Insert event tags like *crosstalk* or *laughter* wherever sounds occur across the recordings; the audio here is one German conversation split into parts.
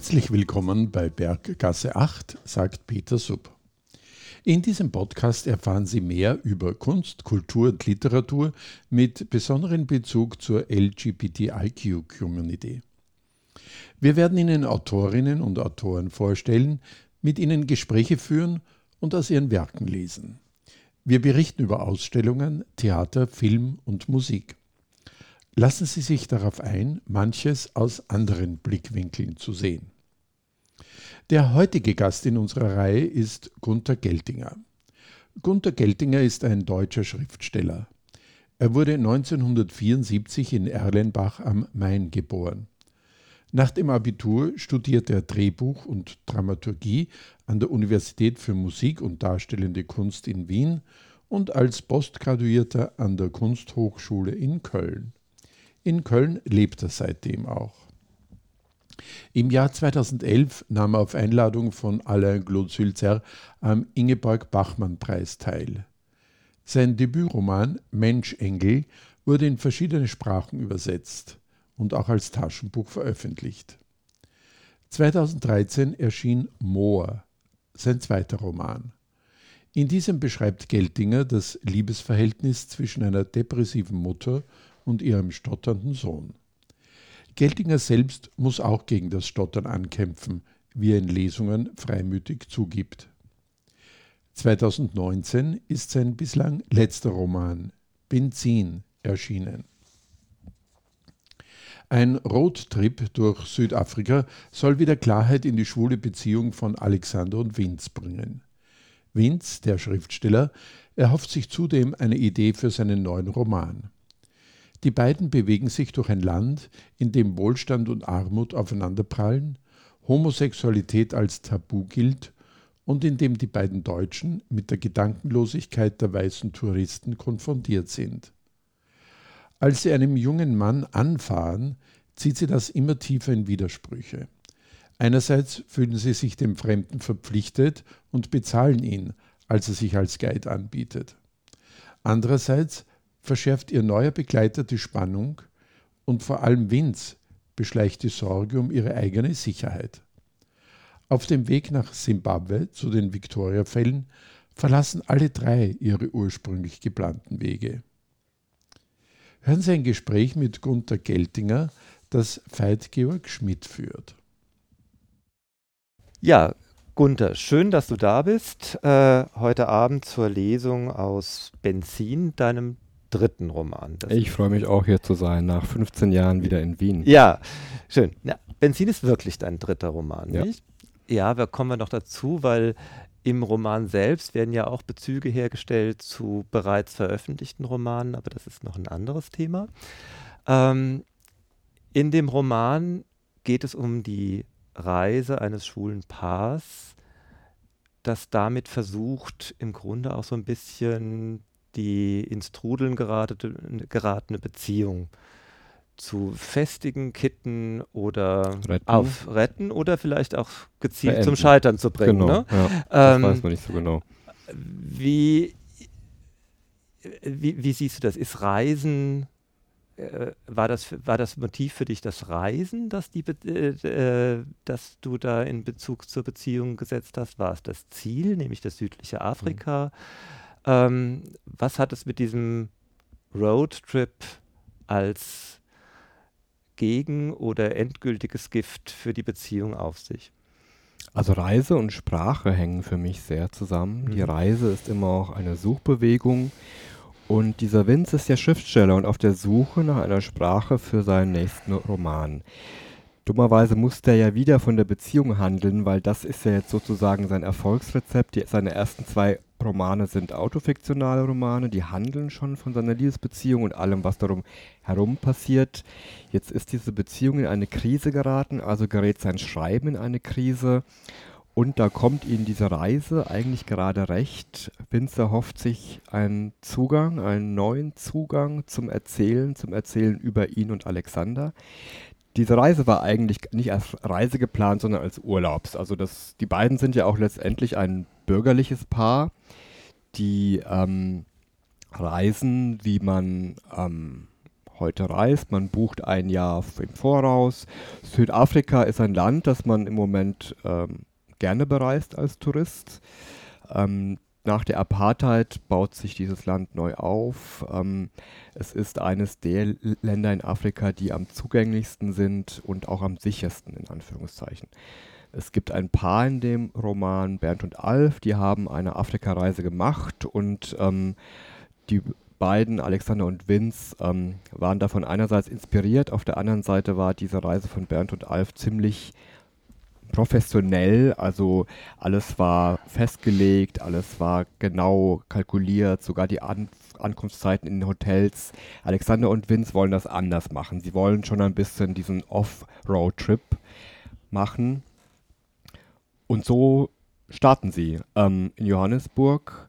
Herzlich willkommen bei Berggasse 8, sagt Peter Sub. In diesem Podcast erfahren Sie mehr über Kunst, Kultur und Literatur mit besonderem Bezug zur LGBTIQ-Community. Wir werden Ihnen Autorinnen und Autoren vorstellen, mit ihnen Gespräche führen und aus ihren Werken lesen. Wir berichten über Ausstellungen, Theater, Film und Musik. Lassen Sie sich darauf ein, manches aus anderen Blickwinkeln zu sehen. Der heutige Gast in unserer Reihe ist Gunther Geltinger. Gunther Geltinger ist ein deutscher Schriftsteller. Er wurde 1974 in Erlenbach am Main geboren. Nach dem Abitur studierte er Drehbuch und Dramaturgie an der Universität für Musik und Darstellende Kunst in Wien und als Postgraduierter an der Kunsthochschule in Köln. In Köln lebt er seitdem auch. Im Jahr 2011 nahm er auf Einladung von Alain Claude am Ingeborg-Bachmann-Preis teil. Sein Debütroman Menschengel wurde in verschiedene Sprachen übersetzt und auch als Taschenbuch veröffentlicht. 2013 erschien Moor, sein zweiter Roman. In diesem beschreibt Geltinger das Liebesverhältnis zwischen einer depressiven Mutter und ihrem stotternden Sohn. Geltinger selbst muss auch gegen das Stottern ankämpfen, wie er in Lesungen freimütig zugibt. 2019 ist sein bislang letzter Roman Benzin erschienen. Ein Roadtrip durch Südafrika soll wieder Klarheit in die schwule Beziehung von Alexander und Vince bringen. Vince, der Schriftsteller, erhofft sich zudem eine Idee für seinen neuen Roman. Die beiden bewegen sich durch ein Land, in dem Wohlstand und Armut aufeinanderprallen, Homosexualität als Tabu gilt und in dem die beiden Deutschen mit der Gedankenlosigkeit der weißen Touristen konfrontiert sind. Als sie einem jungen Mann anfahren, zieht sie das immer tiefer in Widersprüche. Einerseits fühlen sie sich dem Fremden verpflichtet und bezahlen ihn, als er sich als Guide anbietet. Andererseits verschärft ihr neuer Begleiter die Spannung und vor allem Vince beschleicht die Sorge um ihre eigene Sicherheit. Auf dem Weg nach Simbabwe zu den Victoria-Fällen verlassen alle drei ihre ursprünglich geplanten Wege. Hören Sie ein Gespräch mit Gunther Geltinger, das Veit Georg Schmidt führt. Ja, Gunther, schön, dass du da bist. Äh, heute Abend zur Lesung aus Benzin, deinem dritten Roman. Das ich freue mich auch hier zu sein, nach 15 Jahren wieder in Wien. Ja, schön. Ja, Benzin ist wirklich dein dritter Roman, ja. nicht? Ja, da kommen wir noch dazu, weil im Roman selbst werden ja auch Bezüge hergestellt zu bereits veröffentlichten Romanen, aber das ist noch ein anderes Thema. Ähm, in dem Roman geht es um die Reise eines schwulen Paars, das damit versucht, im Grunde auch so ein bisschen die ins Trudeln geratete, geratene Beziehung zu festigen, kitten oder retten. aufretten oder vielleicht auch gezielt Beenden. zum Scheitern zu bringen. Genau, ne? ja, das ähm, weiß man nicht so genau. Wie, wie, wie, siehst du das? Ist Reisen, äh, war, das, war das Motiv für dich das Reisen, das, die, äh, äh, das du da in Bezug zur Beziehung gesetzt hast? War es das Ziel, nämlich das südliche Afrika? Mhm. Ähm, was hat es mit diesem Roadtrip als gegen oder endgültiges Gift für die Beziehung auf sich? Also Reise und Sprache hängen für mich sehr zusammen. Mhm. Die Reise ist immer auch eine Suchbewegung und dieser Vince ist ja Schriftsteller und auf der Suche nach einer Sprache für seinen nächsten Roman. Dummerweise muss der ja wieder von der Beziehung handeln, weil das ist ja jetzt sozusagen sein Erfolgsrezept. Die, seine ersten zwei Romane sind autofiktionale Romane, die handeln schon von seiner Liebesbeziehung und allem, was darum herum passiert. Jetzt ist diese Beziehung in eine Krise geraten, also gerät sein Schreiben in eine Krise. Und da kommt ihm diese Reise eigentlich gerade recht. Winzer hofft sich einen Zugang, einen neuen Zugang zum Erzählen, zum Erzählen über ihn und Alexander diese Reise war eigentlich nicht als Reise geplant, sondern als Urlaubs. Also das, die beiden sind ja auch letztendlich ein bürgerliches Paar, die ähm, reisen, wie man ähm, heute reist. Man bucht ein Jahr im Voraus. Südafrika ist ein Land, das man im Moment ähm, gerne bereist als Tourist. Nach der Apartheid baut sich dieses Land neu auf. Ähm, es ist eines der Länder in Afrika, die am zugänglichsten sind und auch am sichersten, in Anführungszeichen. Es gibt ein Paar in dem Roman, Bernd und Alf, die haben eine Afrikareise gemacht und ähm, die beiden, Alexander und Vince, ähm, waren davon einerseits inspiriert, auf der anderen Seite war diese Reise von Bernd und Alf ziemlich professionell, also alles war festgelegt, alles war genau kalkuliert, sogar die An Ankunftszeiten in den Hotels. Alexander und Vince wollen das anders machen. Sie wollen schon ein bisschen diesen Off-Road-Trip machen. Und so starten sie ähm, in Johannesburg.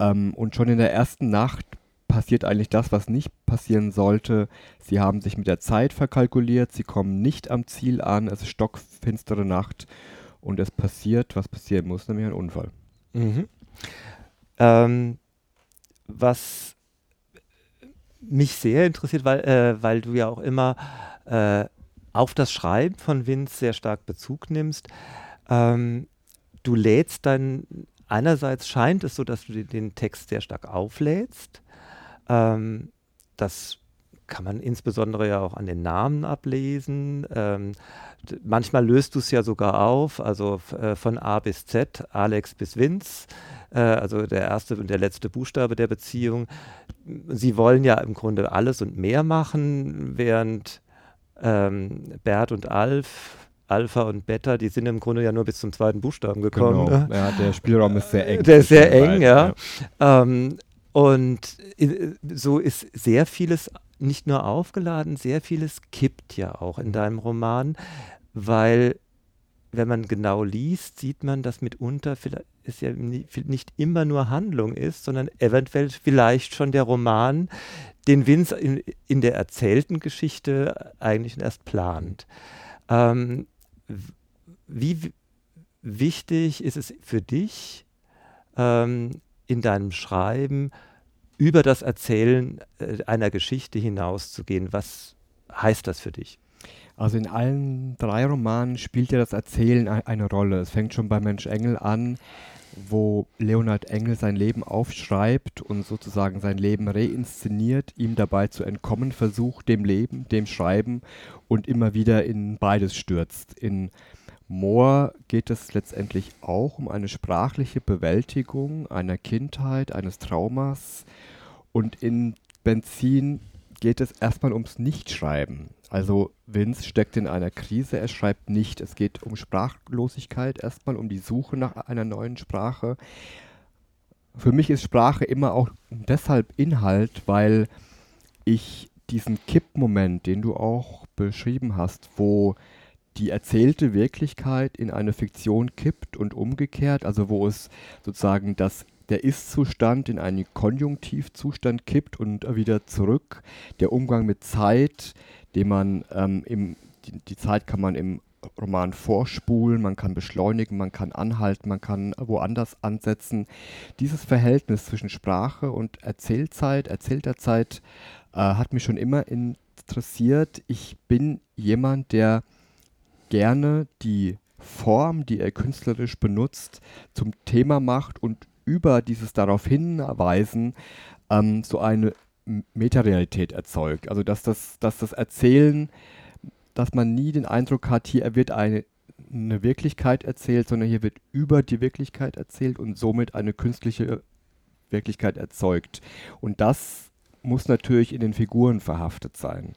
Ähm, und schon in der ersten Nacht passiert eigentlich das, was nicht passieren sollte. Sie haben sich mit der Zeit verkalkuliert, sie kommen nicht am Ziel an, es ist stockfinstere Nacht und es passiert, was passieren muss, nämlich ein Unfall. Mhm. Ähm, was mich sehr interessiert, weil, äh, weil du ja auch immer äh, auf das Schreiben von Vince sehr stark Bezug nimmst. Ähm, du lädst dann, einerseits scheint es so, dass du den Text sehr stark auflädst ähm, das kann man insbesondere ja auch an den Namen ablesen. Ähm, manchmal löst du es ja sogar auf, also äh, von A bis Z, Alex bis Vince, äh, also der erste und der letzte Buchstabe der Beziehung. Sie wollen ja im Grunde alles und mehr machen, während ähm, Bert und Alf Alpha und Beta, die sind im Grunde ja nur bis zum zweiten Buchstaben gekommen. Genau. Ja, der Spielraum ist sehr eng. Der ist sehr eng, ja. ja. Ähm, und äh, so ist sehr vieles nicht nur aufgeladen, sehr vieles kippt ja auch in deinem Roman, weil wenn man genau liest, sieht man, dass mitunter es ja nicht immer nur Handlung ist, sondern eventuell vielleicht schon der Roman, den Vince in, in der erzählten Geschichte eigentlich erst plant. Ähm, wie wichtig ist es für dich, ähm, in deinem Schreiben über das Erzählen äh, einer Geschichte hinauszugehen. Was heißt das für dich? Also in allen drei Romanen spielt ja das Erzählen eine Rolle. Es fängt schon bei Mensch Engel an, wo Leonhard Engel sein Leben aufschreibt und sozusagen sein Leben reinszeniert, ihm dabei zu entkommen versucht, dem Leben, dem Schreiben und immer wieder in beides stürzt. In Moor geht es letztendlich auch um eine sprachliche Bewältigung einer Kindheit, eines Traumas. Und in Benzin geht es erstmal ums Nichtschreiben. Also Vince steckt in einer Krise, er schreibt nicht. Es geht um Sprachlosigkeit, erstmal um die Suche nach einer neuen Sprache. Für mich ist Sprache immer auch deshalb Inhalt, weil ich diesen Kippmoment, den du auch beschrieben hast, wo die erzählte Wirklichkeit in eine Fiktion kippt und umgekehrt, also wo es sozusagen das der Ist-Zustand in einen Konjunktivzustand kippt und wieder zurück. Der Umgang mit Zeit, den man ähm, im, die, die, Zeit kann man im Roman vorspulen, man kann beschleunigen, man kann anhalten, man kann woanders ansetzen. Dieses Verhältnis zwischen Sprache und Erzählzeit, erzählter Zeit, äh, hat mich schon immer interessiert. Ich bin jemand, der gerne die Form, die er künstlerisch benutzt, zum Thema macht und über dieses darauf hinweisen ähm, so eine Metarealität erzeugt. Also dass das, dass das Erzählen, dass man nie den Eindruck hat, hier wird eine, eine Wirklichkeit erzählt, sondern hier wird über die Wirklichkeit erzählt und somit eine künstliche Wirklichkeit erzeugt. Und das muss natürlich in den Figuren verhaftet sein.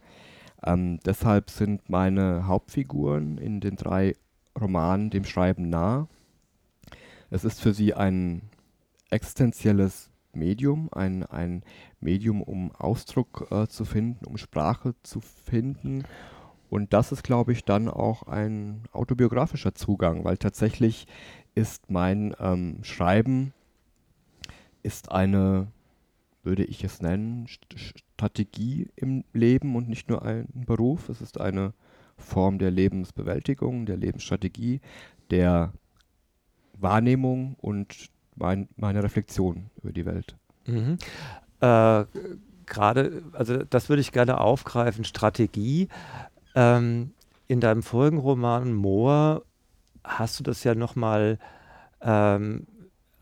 Ähm, deshalb sind meine Hauptfiguren in den drei Romanen dem Schreiben nah. Es ist für sie ein existenzielles Medium, ein, ein Medium, um Ausdruck äh, zu finden, um Sprache zu finden. Und das ist, glaube ich, dann auch ein autobiografischer Zugang, weil tatsächlich ist mein ähm, Schreiben ist eine würde ich es nennen, Strategie im Leben und nicht nur ein Beruf. Es ist eine Form der Lebensbewältigung, der Lebensstrategie, der Wahrnehmung und mein, meine Reflexion über die Welt. Mhm. Äh, gerade, also das würde ich gerne aufgreifen, Strategie. Ähm, in deinem vorigen Roman Moor hast du das ja nochmal ähm,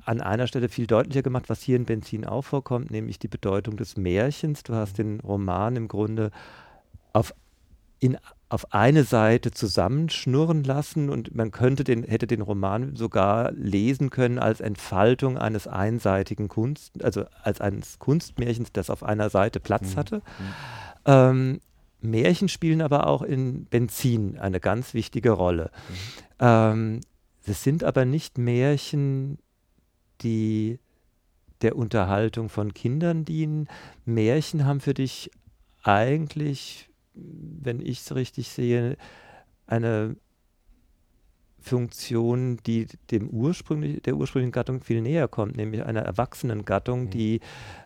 an einer Stelle viel deutlicher gemacht, was hier in Benzin auch vorkommt, nämlich die Bedeutung des Märchens. Du hast den Roman im Grunde auf, in, auf eine Seite zusammenschnurren lassen und man könnte den, hätte den Roman sogar lesen können als Entfaltung eines einseitigen Kunst, also als eines Kunstmärchens, das auf einer Seite Platz mhm. hatte. Mhm. Ähm, Märchen spielen aber auch in Benzin eine ganz wichtige Rolle. Mhm. Ähm, es sind aber nicht Märchen, die der Unterhaltung von Kindern dienen. Märchen haben für dich eigentlich, wenn ich es richtig sehe, eine Funktion, die dem ursprünglich, der ursprünglichen Gattung viel näher kommt, nämlich einer erwachsenen Gattung, mhm. die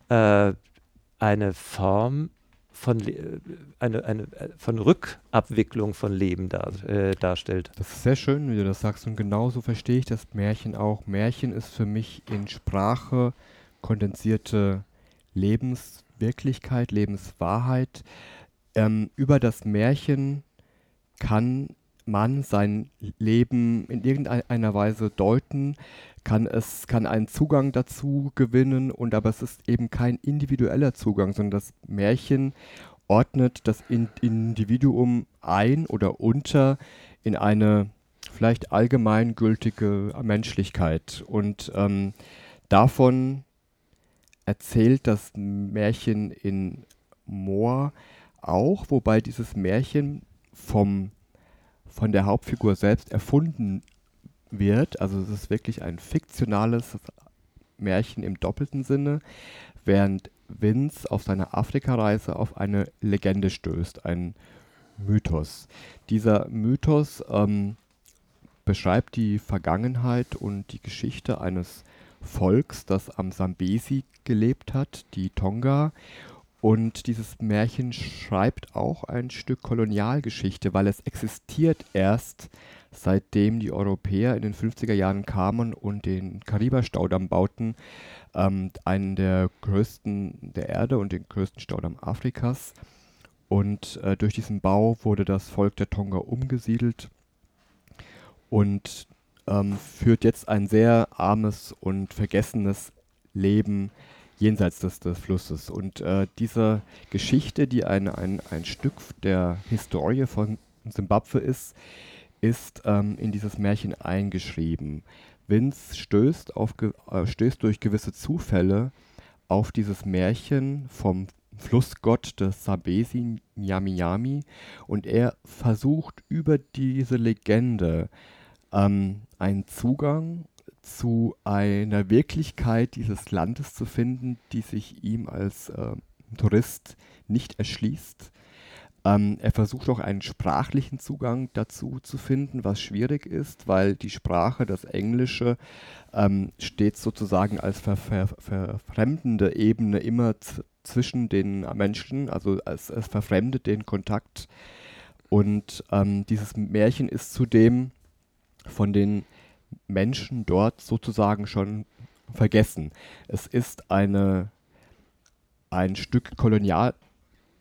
äh, eine Form von, eine, eine, äh, von Rückabwicklung von Leben dar, äh, darstellt. Das ist sehr schön, wie du das sagst. Und genauso verstehe ich das Märchen auch. Märchen ist für mich in Sprache kondensierte Lebenswirklichkeit, Lebenswahrheit. Ähm, über das Märchen kann man sein Leben in irgendeiner Weise deuten, kann es kann einen Zugang dazu gewinnen und aber es ist eben kein individueller Zugang, sondern das Märchen ordnet das Individuum ein oder unter in eine vielleicht allgemeingültige Menschlichkeit. Und ähm, davon erzählt das Märchen in Moor auch, wobei dieses Märchen vom von der Hauptfigur selbst erfunden wird. Also es ist wirklich ein fiktionales Märchen im doppelten Sinne, während Vince auf seiner Afrikareise auf eine Legende stößt, ein Mythos. Dieser Mythos ähm, beschreibt die Vergangenheit und die Geschichte eines Volks, das am Sambesi gelebt hat, die Tonga. Und dieses Märchen schreibt auch ein Stück Kolonialgeschichte, weil es existiert erst seitdem die Europäer in den 50er Jahren kamen und den Kariba-Staudamm bauten, ähm, einen der größten der Erde und den größten Staudamm Afrikas. Und äh, durch diesen Bau wurde das Volk der Tonga umgesiedelt und ähm, führt jetzt ein sehr armes und vergessenes Leben jenseits des, des Flusses. Und äh, diese Geschichte, die ein, ein, ein Stück der Historie von Simbabwe ist, ist ähm, in dieses Märchen eingeschrieben. Vince stößt, auf, äh, stößt durch gewisse Zufälle auf dieses Märchen vom Flussgott des Sabesi Nyami Nyami und er versucht über diese Legende ähm, einen Zugang zu einer Wirklichkeit dieses Landes zu finden, die sich ihm als äh, Tourist nicht erschließt ähm, er versucht auch einen sprachlichen Zugang dazu zu finden, was schwierig ist, weil die Sprache, das Englische, ähm, steht sozusagen als ver ver verfremdende Ebene immer zwischen den Menschen, also es, es verfremdet den Kontakt. Und ähm, dieses Märchen ist zudem von den Menschen dort sozusagen schon vergessen. Es ist eine, ein Stück Kolonial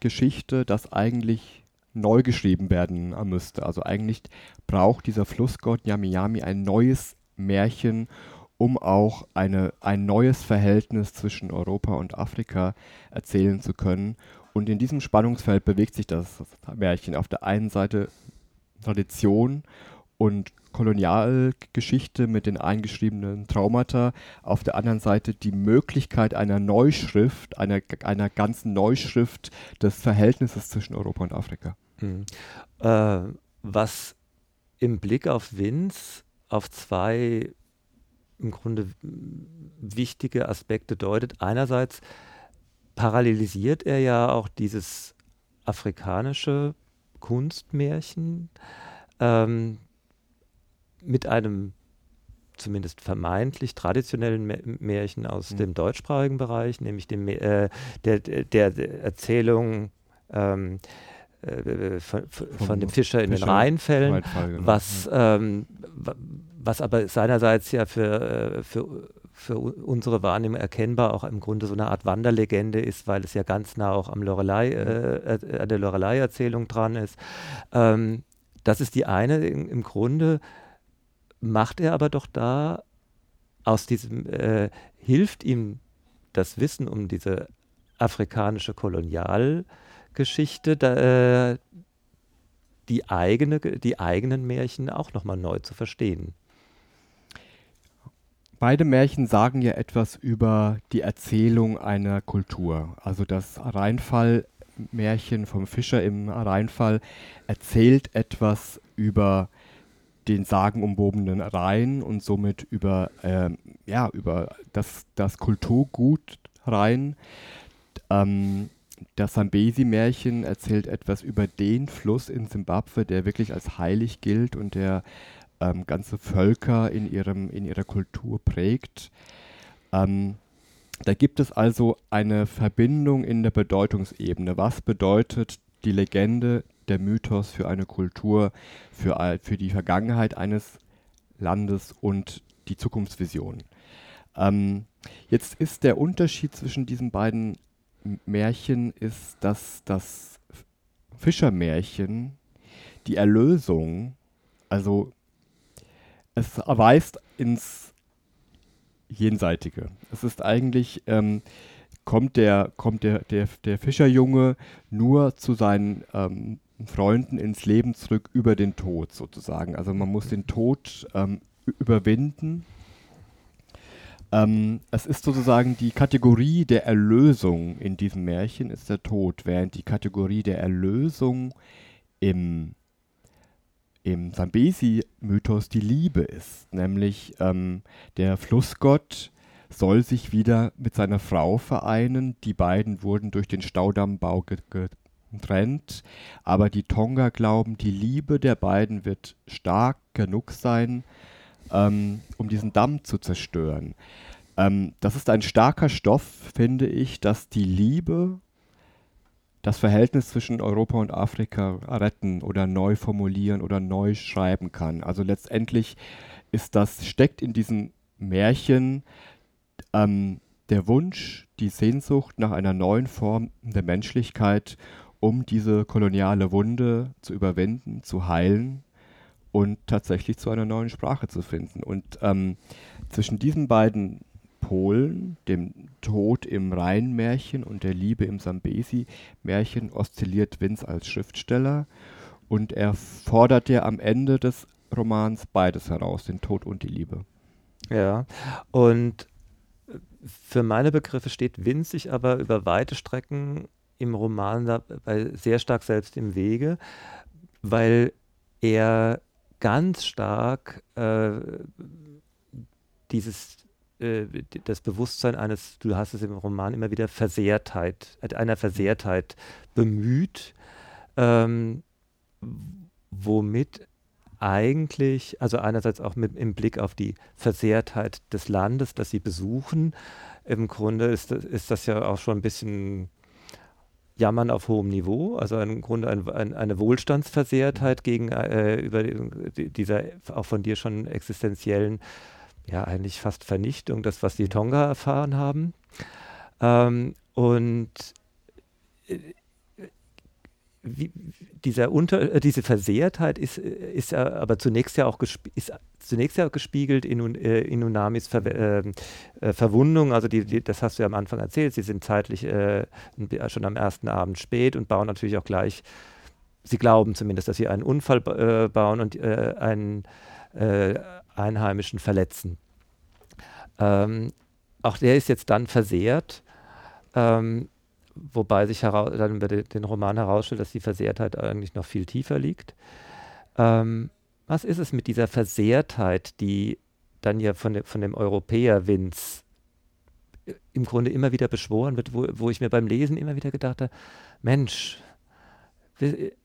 Geschichte, das eigentlich neu geschrieben werden müsste. Also eigentlich braucht dieser Flussgott Yami ein neues Märchen, um auch eine, ein neues Verhältnis zwischen Europa und Afrika erzählen zu können. Und in diesem Spannungsfeld bewegt sich das Märchen. Auf der einen Seite Tradition und Kolonialgeschichte mit den eingeschriebenen Traumata, auf der anderen Seite die Möglichkeit einer Neuschrift, einer, einer ganzen Neuschrift des Verhältnisses zwischen Europa und Afrika. Mhm. Äh, was im Blick auf Vince auf zwei im Grunde wichtige Aspekte deutet. Einerseits parallelisiert er ja auch dieses afrikanische Kunstmärchen, ähm, mit einem zumindest vermeintlich traditionellen Märchen aus mhm. dem deutschsprachigen Bereich, nämlich dem, äh, der, der, der, Erzählung ähm, äh, von, von, dem Fischer in Fischer den Rheinfällen, genau. was, ähm, was aber seinerseits ja für, äh, für, für unsere Wahrnehmung erkennbar auch im Grunde so eine Art Wanderlegende ist, weil es ja ganz nah auch am Lorelei, äh, äh, der Lorelei-Erzählung dran ist. Ähm, das ist die eine. Im, Im, Grunde macht er aber doch da aus diesem, äh, hilft ihm das Wissen um diese afrikanische Kolonialgeschichte, da, äh, die, eigene, die eigenen Märchen auch nochmal neu zu verstehen. Beide Märchen sagen ja etwas über die Erzählung einer Kultur. Also das Rheinfall-Märchen vom Fischer im Rheinfall erzählt etwas über den sagenumwobenen Rhein und somit über, äh, ja, über das, das Kulturgut Rhein. Ähm, das Sambesi-Märchen erzählt etwas über den Fluss in Simbabwe, der wirklich als heilig gilt und der ähm, ganze Völker in, ihrem, in ihrer Kultur prägt. Ähm, da gibt es also eine Verbindung in der Bedeutungsebene. Was bedeutet die Legende, der Mythos für eine Kultur, für, für die Vergangenheit eines Landes und die Zukunftsvision? Ähm, jetzt ist der Unterschied zwischen diesen beiden Märchen, ist, dass das Fischermärchen die Erlösung, also es weist ins Jenseitige. Es ist eigentlich, ähm, kommt, der, kommt der, der, der Fischerjunge nur zu seinen ähm, Freunden ins Leben zurück über den Tod sozusagen. Also man muss den Tod ähm, überwinden. Ähm, es ist sozusagen die Kategorie der Erlösung in diesem Märchen ist der Tod, während die Kategorie der Erlösung im im Sambesi-Mythos die Liebe ist, nämlich ähm, der Flussgott soll sich wieder mit seiner Frau vereinen. Die beiden wurden durch den Staudammbau getrennt, aber die Tonga glauben, die Liebe der beiden wird stark genug sein, ähm, um diesen Damm zu zerstören. Ähm, das ist ein starker Stoff, finde ich, dass die Liebe das Verhältnis zwischen Europa und Afrika retten oder neu formulieren oder neu schreiben kann. Also letztendlich ist das, steckt in diesem Märchen ähm, der Wunsch, die Sehnsucht nach einer neuen Form der Menschlichkeit, um diese koloniale Wunde zu überwinden, zu heilen und tatsächlich zu einer neuen Sprache zu finden. Und ähm, zwischen diesen beiden Polen, dem Tod im Rhein-Märchen und der Liebe im Sambesi-Märchen, oszilliert Vince als Schriftsteller und er fordert ja am Ende des Romans beides heraus, den Tod und die Liebe. Ja, und für meine Begriffe steht Vince sich aber über weite Strecken im Roman dabei sehr stark selbst im Wege, weil er ganz stark äh, dieses äh, das Bewusstsein eines, du hast es im Roman immer wieder Versehrtheit, einer Versehrtheit bemüht, ähm, womit eigentlich, also einerseits auch mit im Blick auf die Versehrtheit des Landes, das sie besuchen, im Grunde ist, ist das ja auch schon ein bisschen Jammern auf hohem Niveau, also im Grunde ein, ein, eine Wohlstandsversehrtheit gegen äh, dieser auch von dir schon existenziellen ja eigentlich fast Vernichtung, das, was die Tonga erfahren haben. Ähm, und äh, wie, dieser Unter, äh, diese Versehrtheit ist, ist ja aber zunächst ja auch, ist zunächst ja gespiegelt in, äh, in Unamis Ver, äh, äh, Verwundung. Also die, die, das hast du ja am Anfang erzählt. Sie sind zeitlich äh, schon am ersten Abend spät und bauen natürlich auch gleich, sie glauben zumindest, dass sie einen Unfall bauen und einen Einheimischen verletzen. Ähm, auch der ist jetzt dann versehrt, ähm, wobei sich dann über den Roman herausstellt, dass die Versehrtheit eigentlich noch viel tiefer liegt. Ähm, was ist es mit dieser Versehrtheit, die dann ja von, de, von dem Europäer Vince im Grunde immer wieder beschworen wird, wo, wo ich mir beim Lesen immer wieder gedacht habe, Mensch,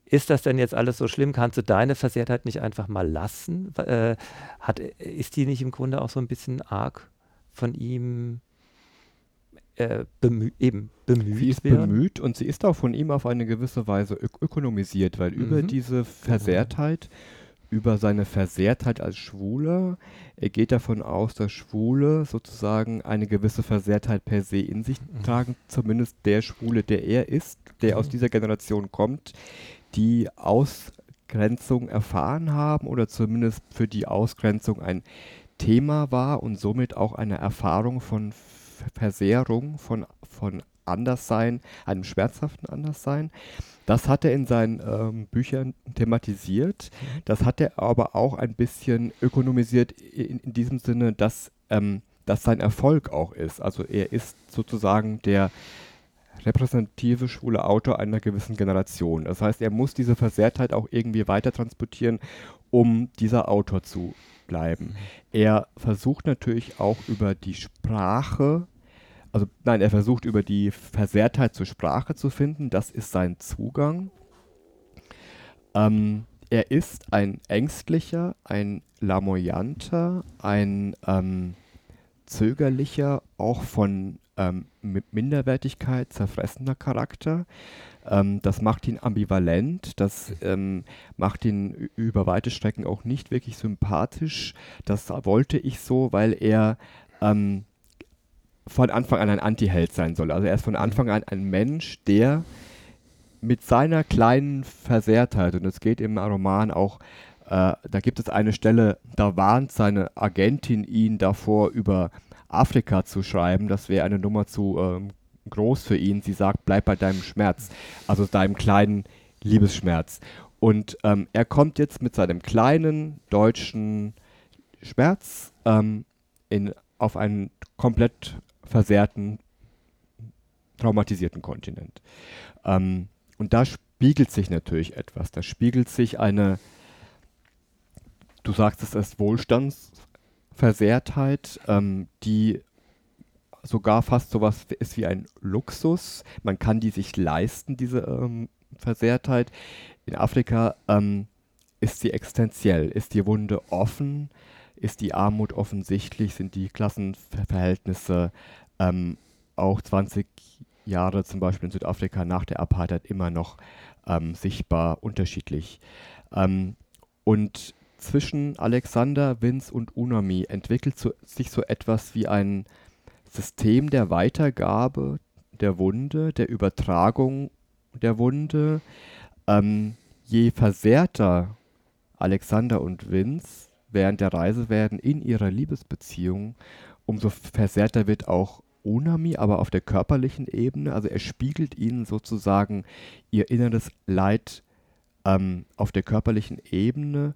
ist das denn jetzt alles so schlimm? Kannst du deine Versehrtheit nicht einfach mal lassen? Äh, hat, ist die nicht im Grunde auch so ein bisschen arg von ihm äh, bemü eben bemüht Sie ist werden? bemüht und sie ist auch von ihm auf eine gewisse Weise ök ökonomisiert, weil mhm. über diese Versehrtheit, über seine Versehrtheit als Schwuler. Er geht davon aus, dass Schwule sozusagen eine gewisse Versehrtheit per se in sich mhm. tragen, zumindest der Schwule, der er ist, der mhm. aus dieser Generation kommt, die Ausgrenzung erfahren haben oder zumindest für die Ausgrenzung ein Thema war und somit auch eine Erfahrung von Versehrung, von, von Anderssein, einem schmerzhaften Anderssein. Das hat er in seinen ähm, Büchern thematisiert. Das hat er aber auch ein bisschen ökonomisiert in, in diesem Sinne, dass ähm, das sein Erfolg auch ist. Also er ist sozusagen der repräsentative schwule Autor einer gewissen Generation. Das heißt, er muss diese Versehrtheit auch irgendwie weiter transportieren, um dieser Autor zu bleiben. Er versucht natürlich auch über die Sprache also nein, er versucht über die Versehrtheit zur Sprache zu finden. Das ist sein Zugang. Ähm, er ist ein ängstlicher, ein lamoyanter, ein ähm, zögerlicher, auch von ähm, Minderwertigkeit zerfressener Charakter. Ähm, das macht ihn ambivalent, das ähm, macht ihn über weite Strecken auch nicht wirklich sympathisch. Das wollte ich so, weil er ähm, von Anfang an ein Anti-Held sein soll. Also er ist von Anfang an ein Mensch, der mit seiner kleinen Versehrtheit, und es geht im Roman auch, äh, da gibt es eine Stelle, da warnt seine Agentin ihn davor, über Afrika zu schreiben. Das wäre eine Nummer zu ähm, groß für ihn. Sie sagt, bleib bei deinem Schmerz, also deinem kleinen Liebesschmerz. Und ähm, er kommt jetzt mit seinem kleinen deutschen Schmerz ähm, in, auf einen komplett versehrten, traumatisierten Kontinent. Ähm, und da spiegelt sich natürlich etwas. Da spiegelt sich eine, du sagst es als Wohlstandsversehrtheit, ähm, die sogar fast sowas ist wie ein Luxus. Man kann die sich leisten, diese ähm, Versehrtheit. In Afrika ähm, ist sie existenziell, ist die Wunde offen, ist die Armut offensichtlich, sind die Klassenverhältnisse ähm, auch 20 Jahre zum Beispiel in Südafrika nach der Apartheid immer noch ähm, sichtbar unterschiedlich. Ähm, und zwischen Alexander, Vince und Unami entwickelt so, sich so etwas wie ein System der Weitergabe der Wunde, der Übertragung der Wunde. Ähm, je versehrter Alexander und Vince während der Reise werden in ihrer Liebesbeziehung, umso versehrter wird auch Onami, aber auf der körperlichen Ebene. Also er spiegelt ihnen sozusagen ihr inneres Leid ähm, auf der körperlichen Ebene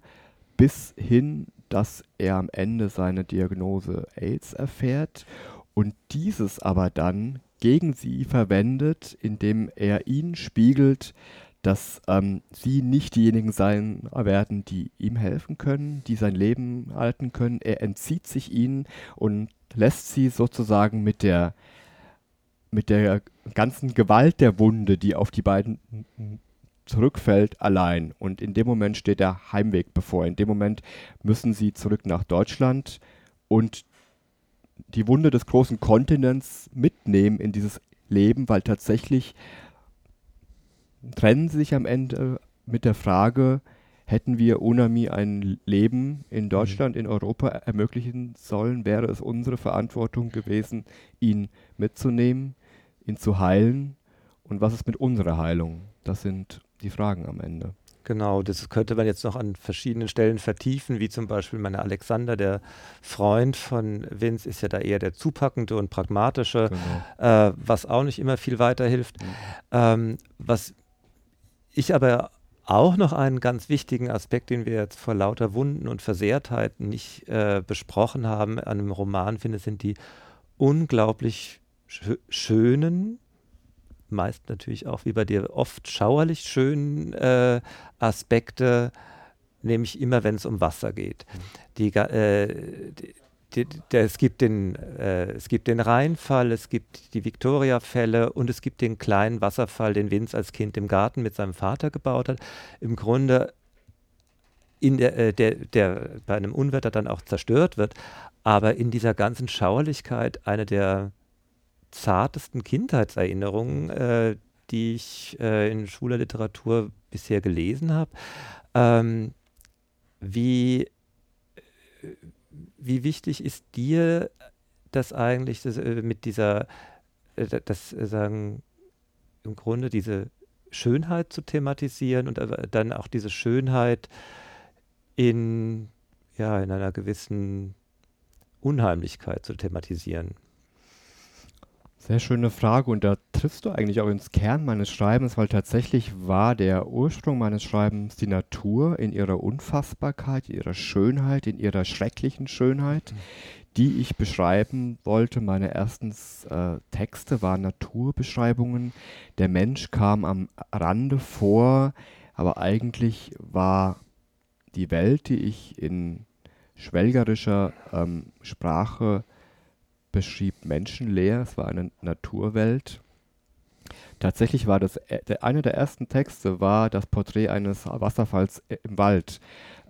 bis hin, dass er am Ende seine Diagnose AIDS erfährt und dieses aber dann gegen sie verwendet, indem er ihnen spiegelt, dass ähm, sie nicht diejenigen sein werden, die ihm helfen können, die sein Leben halten können. Er entzieht sich ihnen und lässt sie sozusagen mit der, mit der ganzen Gewalt der Wunde, die auf die beiden zurückfällt, allein. Und in dem Moment steht der Heimweg bevor. In dem Moment müssen sie zurück nach Deutschland und die Wunde des großen Kontinents mitnehmen in dieses Leben, weil tatsächlich trennen sich am Ende mit der Frage, hätten wir UNAMI ein Leben in mhm. Deutschland, in Europa ermöglichen sollen, wäre es unsere Verantwortung gewesen, ihn mitzunehmen, ihn zu heilen. Und was ist mit unserer Heilung? Das sind die Fragen am Ende. Genau, das könnte man jetzt noch an verschiedenen Stellen vertiefen, wie zum Beispiel meine Alexander, der Freund von Vince, ist ja da eher der zupackende und pragmatische, genau. äh, was auch nicht immer viel weiterhilft. Mhm. Ähm, was ich aber auch noch einen ganz wichtigen Aspekt, den wir jetzt vor lauter Wunden und Versehrtheiten nicht äh, besprochen haben an einem Roman, finde, sind die unglaublich sch schönen, meist natürlich auch wie bei dir oft schauerlich schönen äh, Aspekte, nämlich immer, wenn es um Wasser geht. Die, äh, die, es, gibt den, äh, es gibt den Rheinfall, es gibt die Victoria-Fälle und es gibt den kleinen Wasserfall, den Vince als Kind im Garten mit seinem Vater gebaut hat. Im Grunde in der, äh, der, der bei einem Unwetter dann auch zerstört wird, aber in dieser ganzen Schauerlichkeit eine der zartesten Kindheitserinnerungen, äh, die ich äh, in schwuler Literatur bisher gelesen habe. Ähm, wie, wie wichtig ist dir das eigentlich das, äh, mit dieser, äh, das äh, sagen, im Grunde diese Schönheit zu thematisieren und dann auch diese Schönheit in, ja, in einer gewissen Unheimlichkeit zu thematisieren? Sehr schöne Frage und da triffst du eigentlich auch ins Kern meines Schreibens, weil tatsächlich war der Ursprung meines Schreibens die Natur in ihrer Unfassbarkeit, in ihrer Schönheit, in ihrer schrecklichen Schönheit, mhm. die ich beschreiben wollte. Meine ersten äh, Texte waren Naturbeschreibungen. Der Mensch kam am Rande vor, aber eigentlich war die Welt, die ich in schwelgerischer ähm, Sprache beschrieb, menschenleer. Es war eine Naturwelt. Tatsächlich war das äh, der, einer der ersten Texte war das Porträt eines Wasserfalls äh, im Wald.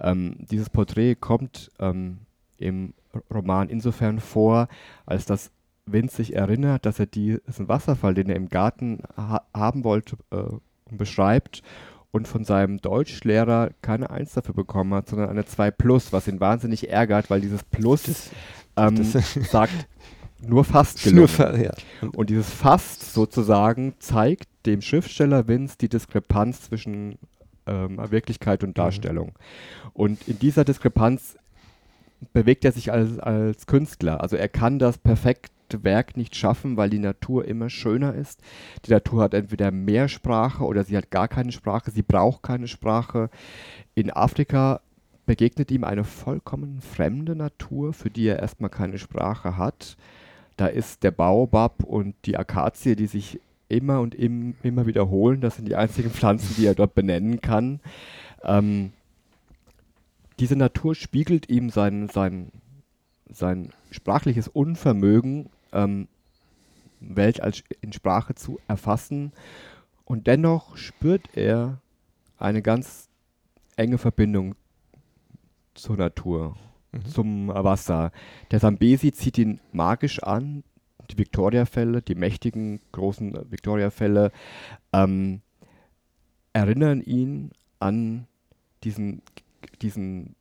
Ähm, dieses Porträt kommt ähm, im Roman insofern vor, als dass Vince sich erinnert, dass er diesen Wasserfall, den er im Garten ha haben wollte, äh, beschreibt und von seinem Deutschlehrer keine Eins dafür bekommen hat, sondern eine 2 Plus, was ihn wahnsinnig ärgert, weil dieses Plus ähm, *laughs* sagt, nur fast gelungen. Nur fa ja. Und dieses fast sozusagen zeigt dem Schriftsteller Vince die Diskrepanz zwischen ähm, Wirklichkeit und mhm. Darstellung. Mhm. Und in dieser Diskrepanz bewegt er sich als, als Künstler. Also er kann das perfekt Werk nicht schaffen, weil die Natur immer schöner ist. Die Natur hat entweder mehr Sprache oder sie hat gar keine Sprache, sie braucht keine Sprache. In Afrika begegnet ihm eine vollkommen fremde Natur, für die er erstmal keine Sprache hat. Da ist der Baobab und die Akazie, die sich immer und im, immer wiederholen. Das sind die einzigen Pflanzen, die er dort benennen kann. Ähm, diese Natur spiegelt ihm sein, sein, sein sprachliches Unvermögen, ähm, Welt als in Sprache zu erfassen. Und dennoch spürt er eine ganz enge Verbindung zur Natur, mhm. zum Wasser. Der Sambesi zieht ihn magisch an. Die Victoria-Fälle, die mächtigen, großen Victoria-Fälle, ähm, erinnern ihn an diesen, diesen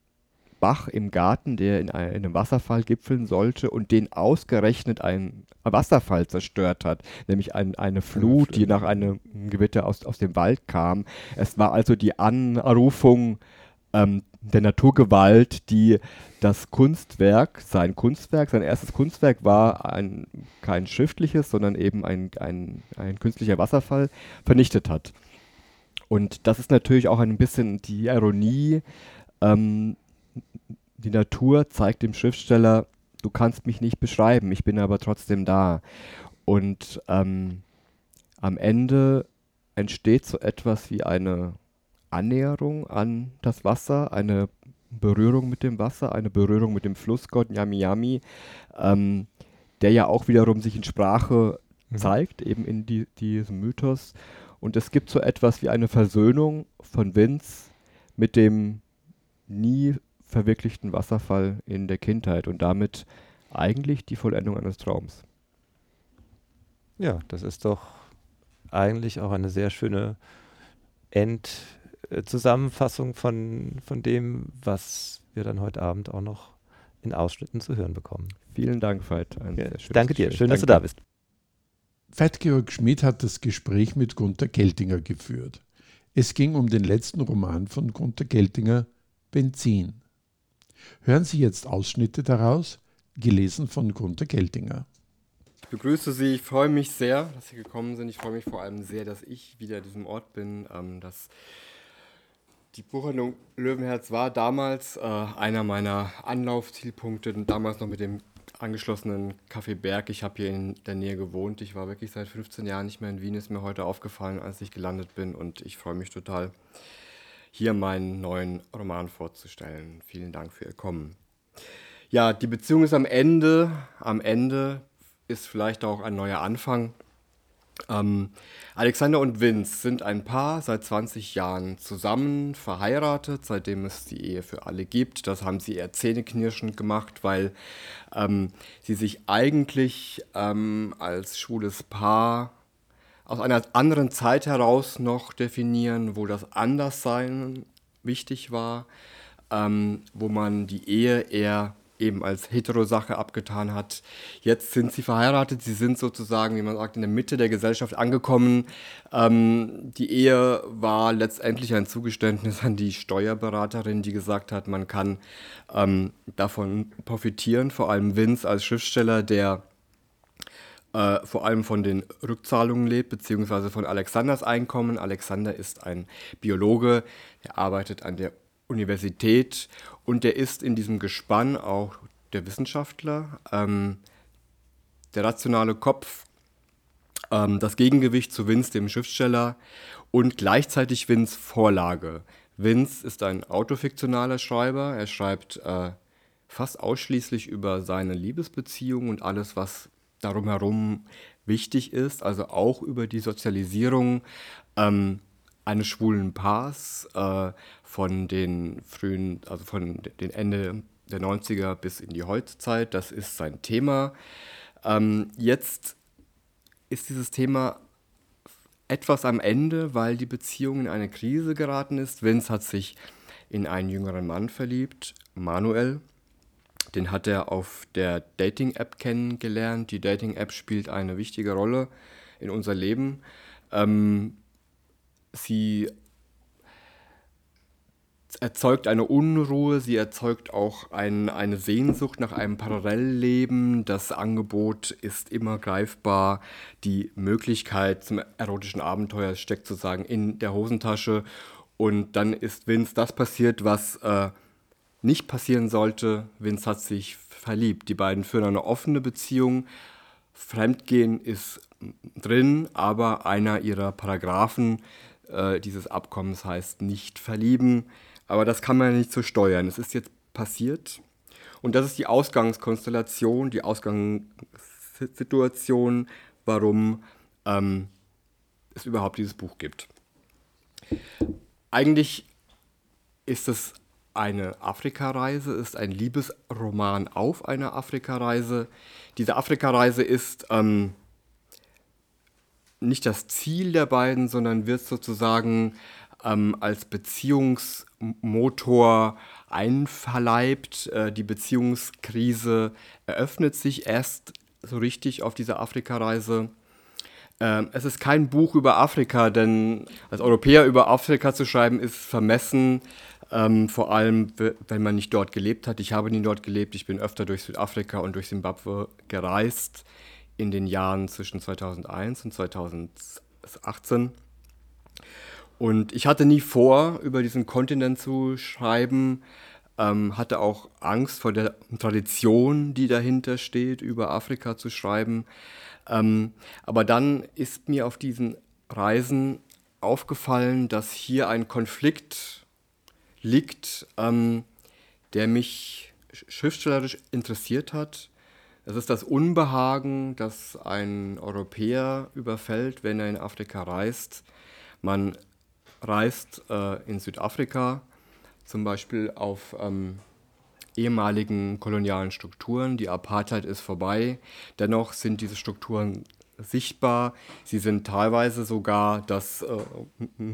Bach im Garten, der in einem Wasserfall gipfeln sollte und den ausgerechnet ein Wasserfall zerstört hat, nämlich ein, eine Flut, die nach einem Gewitter aus, aus dem Wald kam. Es war also die Anrufung ähm, der Naturgewalt, die das Kunstwerk, sein Kunstwerk, sein erstes Kunstwerk war ein, kein schriftliches, sondern eben ein, ein, ein künstlicher Wasserfall, vernichtet hat. Und das ist natürlich auch ein bisschen die Ironie ähm, die Natur zeigt dem Schriftsteller, du kannst mich nicht beschreiben, ich bin aber trotzdem da. Und ähm, am Ende entsteht so etwas wie eine Annäherung an das Wasser, eine Berührung mit dem Wasser, eine Berührung mit dem Flussgott Yami Yami, ähm, der ja auch wiederum sich in Sprache mhm. zeigt, eben in die, diesem Mythos. Und es gibt so etwas wie eine Versöhnung von Vince mit dem nie verwirklichten Wasserfall in der Kindheit und damit eigentlich die Vollendung eines Traums. Ja, das ist doch eigentlich auch eine sehr schöne Endzusammenfassung von, von dem, was wir dann heute Abend auch noch in Ausschnitten zu hören bekommen. Vielen Dank, Veit. Ja, danke dir, schön, dass du da bist. Veit-Georg Schmidt hat das Gespräch mit Gunther Geltinger geführt. Es ging um den letzten Roman von Gunther Geltinger, Benzin. Hören Sie jetzt Ausschnitte daraus, gelesen von Gunther Geltinger. Ich begrüße Sie, ich freue mich sehr, dass Sie gekommen sind. Ich freue mich vor allem sehr, dass ich wieder an diesem Ort bin. Ähm, dass die Buchhandlung Löwenherz war damals äh, einer meiner Anlaufzielpunkte, damals noch mit dem angeschlossenen Café Berg. Ich habe hier in der Nähe gewohnt. Ich war wirklich seit 15 Jahren nicht mehr in Wien, ist mir heute aufgefallen, als ich gelandet bin und ich freue mich total, hier meinen neuen Roman vorzustellen. Vielen Dank für Ihr Kommen. Ja, die Beziehung ist am Ende. Am Ende ist vielleicht auch ein neuer Anfang. Ähm, Alexander und Vince sind ein Paar seit 20 Jahren zusammen, verheiratet, seitdem es die Ehe für alle gibt. Das haben sie eher zähneknirschend gemacht, weil ähm, sie sich eigentlich ähm, als schwules Paar aus einer anderen Zeit heraus noch definieren, wo das Anderssein wichtig war. ähm, wo man die Ehe eher eben als Heterosache abgetan hat. Jetzt sind sie verheiratet, sie sind sozusagen, wie man sagt, in der Mitte der Gesellschaft angekommen. Ähm, die Ehe war letztendlich ein Zugeständnis an die Steuerberaterin, die gesagt hat, man kann ähm, davon profitieren, vor allem Vince als Schriftsteller, der äh, vor allem von den Rückzahlungen lebt, beziehungsweise von Alexanders Einkommen. Alexander ist ein Biologe, der arbeitet an der Universität und der ist in diesem Gespann auch der Wissenschaftler, ähm, der rationale Kopf, ähm, das Gegengewicht zu Vince, dem Schriftsteller und gleichzeitig Vince Vorlage. Vince ist ein autofiktionaler Schreiber, er schreibt äh, fast ausschließlich über seine Liebesbeziehung und alles, was darum herum wichtig ist, also auch über die Sozialisierung ähm, eines schwulen Paars äh, von den frühen, also von den Ende der 90er bis in die Heutezeit. Das ist sein Thema. Ähm, jetzt ist dieses Thema etwas am Ende, weil die Beziehung in eine Krise geraten ist. Vince hat sich in einen jüngeren Mann verliebt, Manuel. Den hat er auf der Dating-App kennengelernt. Die Dating-App spielt eine wichtige Rolle in unser Leben. Ähm, sie erzeugt eine Unruhe, sie erzeugt auch ein, eine Sehnsucht nach einem Parallelleben. Das Angebot ist immer greifbar. Die Möglichkeit zum erotischen Abenteuer steckt sozusagen in der Hosentasche. Und dann ist Vince das passiert, was äh, nicht passieren sollte. Vince hat sich verliebt. Die beiden führen eine offene Beziehung. Fremdgehen ist drin, aber einer ihrer Paragraphen äh, dieses Abkommens heißt nicht verlieben. Aber das kann man nicht so steuern. Es ist jetzt passiert. Und das ist die Ausgangskonstellation, die Ausgangssituation, warum ähm, es überhaupt dieses Buch gibt. Eigentlich ist es eine Afrikareise, ist ein Liebesroman auf einer Afrikareise. Diese Afrikareise ist ähm, nicht das Ziel der beiden, sondern wird sozusagen ähm, als Beziehungsmotor einverleibt. Äh, die Beziehungskrise eröffnet sich erst so richtig auf dieser Afrikareise. Ähm, es ist kein Buch über Afrika, denn als Europäer über Afrika zu schreiben ist vermessen, ähm, vor allem wenn man nicht dort gelebt hat. Ich habe nie dort gelebt, ich bin öfter durch Südafrika und durch Simbabwe gereist in den Jahren zwischen 2001 und 2018. Und ich hatte nie vor, über diesen Kontinent zu schreiben, ähm, hatte auch Angst vor der Tradition, die dahinter steht, über Afrika zu schreiben. Ähm, aber dann ist mir auf diesen Reisen aufgefallen, dass hier ein Konflikt liegt, ähm, der mich schriftstellerisch interessiert hat es ist das Unbehagen, das ein Europäer überfällt, wenn er in Afrika reist. Man reist äh, in Südafrika zum Beispiel auf ähm, ehemaligen kolonialen Strukturen. Die Apartheid ist vorbei. Dennoch sind diese Strukturen sichtbar. Sie sind teilweise sogar das äh,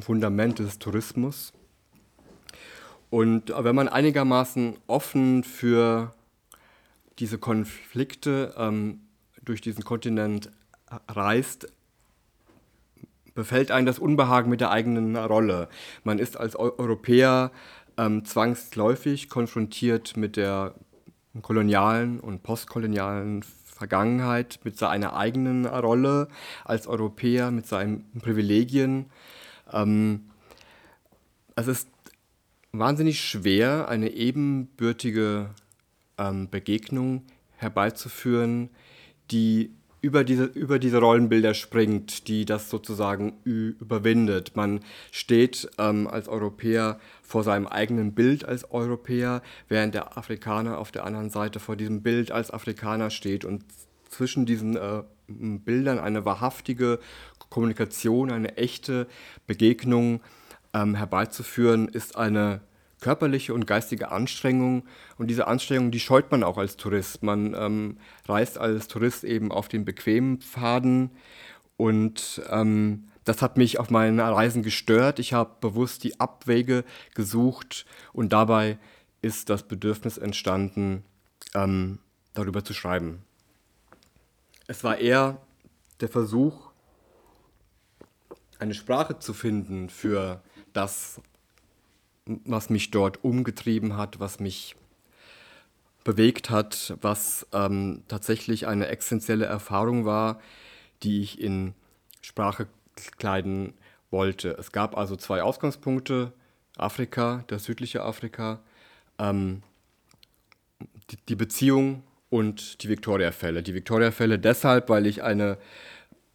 Fundament des Tourismus. Und wenn man einigermaßen offen für diese Konflikte ähm, durch diesen Kontinent reist, befällt einen das Unbehagen mit der eigenen Rolle. Man ist als Europäer ähm, zwangsläufig konfrontiert mit der kolonialen und postkolonialen Vergangenheit, mit seiner eigenen Rolle als Europäer, mit seinen Privilegien. Ähm, es ist wahnsinnig schwer, eine ebenbürtige ähm, Begegnung herbeizuführen, die über diese, über diese Rollenbilder springt, die das sozusagen überwindet. Man steht ähm, als Europäer vor seinem eigenen Bild als Europäer, während der Afrikaner auf der anderen Seite vor diesem Bild als Afrikaner steht und zwischen diesen äh, Bildern eine wahrhaftige Kommunikation, eine echte Begegnung ähm, herbeizuführen, ist eine körperliche und geistige Anstrengung. Und diese Anstrengung, die scheut man auch als Tourist. Man ähm, reist als Tourist eben auf den bequemen Pfaden. Und ähm, das hat mich auf meinen Reisen gestört. Ich habe bewusst die Abwege gesucht und dabei ist das Bedürfnis entstanden, ähm, darüber zu schreiben. Es war eher der Versuch, eine Sprache zu finden für das, was mich dort umgetrieben hat, was mich bewegt hat, was ähm, tatsächlich eine essentielle Erfahrung war, die ich in Sprache kleiden wollte. Es gab also zwei Ausgangspunkte, Afrika, das südliche Afrika, ähm, die, die, Beziehung und die Victoria-Fälle. Die Victoria-Fälle deshalb, weil ich eine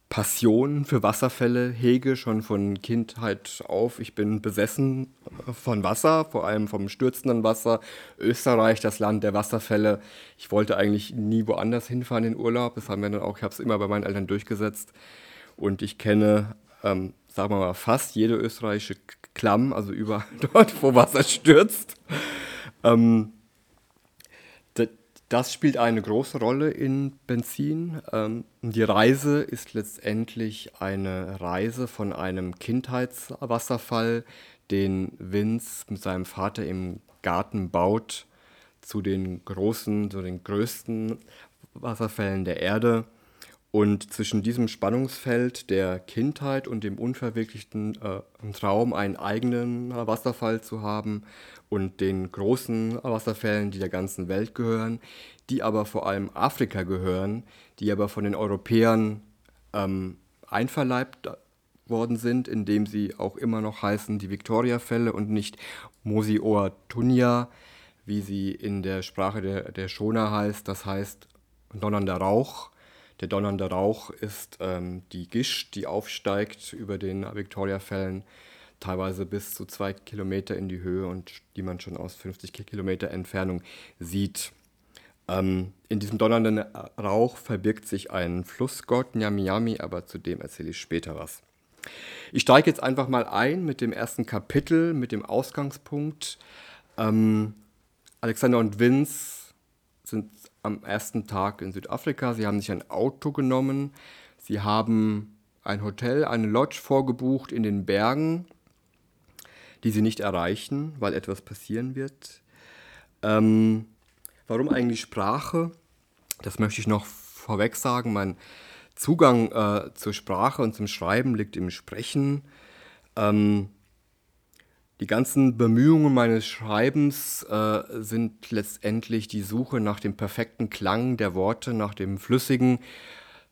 Passion für Wasserfälle hege, schon von Kindheit auf. Ich bin besessen von Wasser, vor allem vom stürzenden Wasser. Österreich, das Land der Wasserfälle. Ich wollte eigentlich nie woanders hinfahren in Urlaub. Das haben wir dann auch, ich habe es immer bei meinen Eltern durchgesetzt. Und ich kenne, ähm, sagen wir mal, fast jede österreichische Klamm, also überall *laughs* dort, wo Wasser stürzt. Ähm, das spielt eine große Rolle in Benzin. Ähm, die Reise ist letztendlich eine Reise von einem Kindheitswasserfall, den Vince mit seinem Vater im Garten baut, zu den großen, zu den größten Wasserfällen der Erde. Und zwischen diesem Spannungsfeld der Kindheit und dem unverwirklichten äh, Traum, einen eigenen Wasserfall zu haben und den großen Wasserfällen, die der ganzen Welt gehören, die aber vor allem Afrika gehören, die aber von den Europäern ähm, einverleibt worden sind, indem sie auch immer noch heißen die Victoria-Fälle und nicht Mosi Oa Tunya, wie sie in der Sprache der, der Shona heißt, das heißt donnernder Rauch. Der donnernde Rauch ist ähm, die Gischt, die aufsteigt über den Victoria-Fällen, teilweise bis zu zwei Kilometer in die Höhe und die man schon aus 50 Kilometer Entfernung sieht. Ähm, in diesem donnernden Rauch verbirgt sich ein Flussgott, Nyami aber zu dem erzähle ich später was. Ich steige jetzt einfach mal ein mit dem ersten Kapitel, mit dem Ausgangspunkt. Ähm, Alexander und Vince sind am ersten Tag in Südafrika. Sie haben sich ein Auto genommen. Sie haben ein Hotel, eine Lodge vorgebucht in den Bergen, die sie nicht erreichen, weil etwas passieren wird. Ähm, warum eigentlich Sprache? Das möchte ich noch vorweg sagen. Mein Zugang äh, zur Sprache und zum Schreiben liegt im Sprechen. Ähm, die ganzen Bemühungen meines Schreibens äh, sind letztendlich die Suche nach dem perfekten Klang der Worte, nach dem flüssigen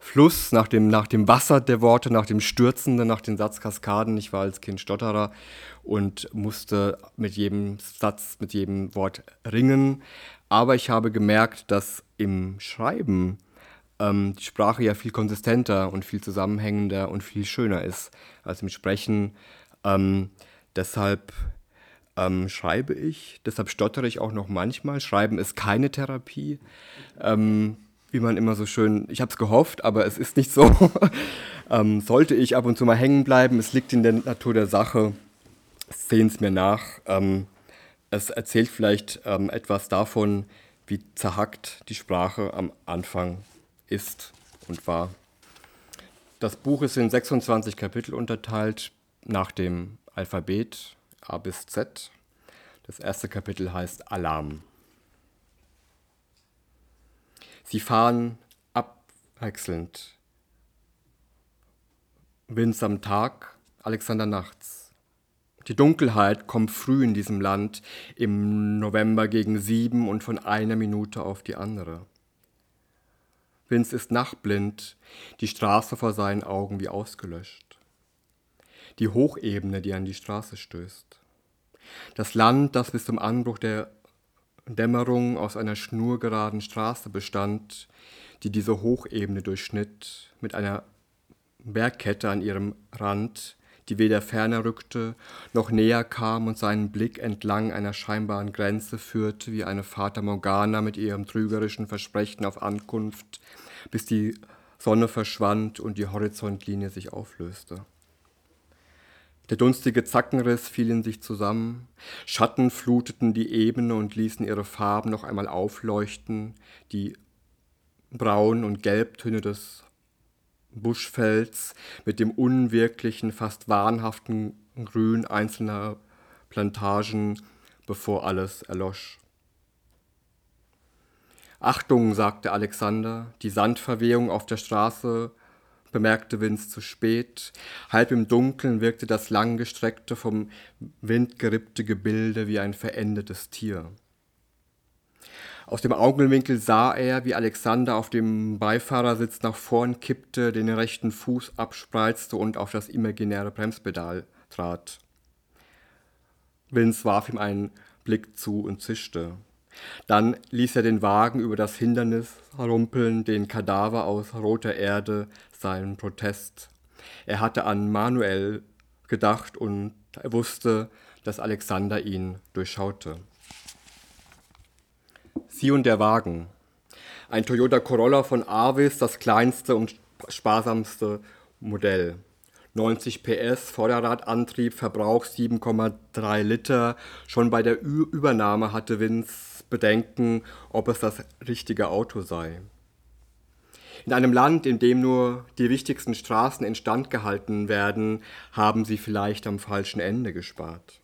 Fluss, nach dem, nach dem Wasser der Worte, nach dem Stürzenden, nach den Satzkaskaden. Ich war als Kind Stotterer und musste mit jedem Satz, mit jedem Wort ringen. Aber ich habe gemerkt, dass im Schreiben ähm, die Sprache ja viel konsistenter und viel zusammenhängender und viel schöner ist als im Sprechen. Ähm, Deshalb ähm, schreibe ich, deshalb stottere ich auch noch manchmal. Schreiben ist keine Therapie, ähm, wie man immer so schön, ich habe es gehofft, aber es ist nicht so. *laughs* ähm, sollte ich ab und zu mal hängen bleiben, es liegt in der Natur der Sache, sehen es mir nach. Ähm, es erzählt vielleicht ähm, etwas davon, wie zerhackt die Sprache am Anfang ist und war. Das Buch ist in 26 Kapitel unterteilt nach dem Alphabet A bis Z. Das erste Kapitel heißt Alarm. Sie fahren abwechselnd. Vince am Tag, Alexander nachts. Die Dunkelheit kommt früh in diesem Land, im November gegen sieben und von einer Minute auf die andere. Vince ist nachtblind, die Straße vor seinen Augen wie ausgelöscht die Hochebene, die an die Straße stößt. Das Land, das bis zum Anbruch der Dämmerung aus einer schnurgeraden Straße bestand, die diese Hochebene durchschnitt, mit einer Bergkette an ihrem Rand, die weder ferner rückte, noch näher kam und seinen Blick entlang einer scheinbaren Grenze führte, wie eine Fata Morgana mit ihrem trügerischen Versprechen auf Ankunft, bis die Sonne verschwand und die Horizontlinie sich auflöste. Der dunstige Zackenriss fiel in sich zusammen, Schatten fluteten die Ebene und ließen ihre Farben noch einmal aufleuchten, die Braun- und Gelbtöne des Buschfelds mit dem unwirklichen, fast wahnhaften Grün einzelner Plantagen, bevor alles erlosch. Achtung, sagte Alexander, die Sandverwehung auf der Straße bemerkte Vince zu spät. Halb im Dunkeln wirkte das langgestreckte, vom Wind gerippte Gebilde wie ein verendetes Tier. Aus dem Augenwinkel sah er, wie Alexander auf dem Beifahrersitz nach vorn kippte, den rechten Fuß abspreizte und auf das imaginäre Bremspedal trat. Vince warf ihm einen Blick zu und zischte. Dann ließ er den Wagen über das Hindernis rumpeln, den Kadaver aus roter Erde, seinen Protest. Er hatte an Manuel gedacht und wusste, dass Alexander ihn durchschaute. Sie und der Wagen. Ein Toyota Corolla von Avis, das kleinste und sparsamste Modell. 90 PS, Vorderradantrieb, Verbrauch 7,3 Liter. Schon bei der Ü Übernahme hatte Vince Bedenken, ob es das richtige Auto sei. In einem Land, in dem nur die wichtigsten Straßen instand gehalten werden, haben sie vielleicht am falschen Ende gespart.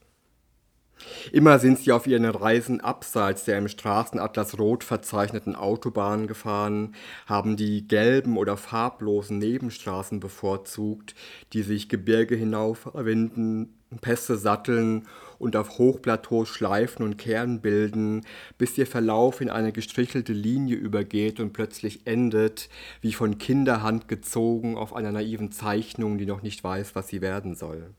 Immer sind sie auf ihren Reisen abseits der im Straßenatlas rot verzeichneten Autobahnen gefahren, haben die gelben oder farblosen Nebenstraßen bevorzugt, die sich Gebirge hinaufwinden, Pässe satteln und auf Hochplateaus schleifen und Kern bilden, bis ihr Verlauf in eine gestrichelte Linie übergeht und plötzlich endet, wie von Kinderhand gezogen auf einer naiven Zeichnung, die noch nicht weiß, was sie werden soll.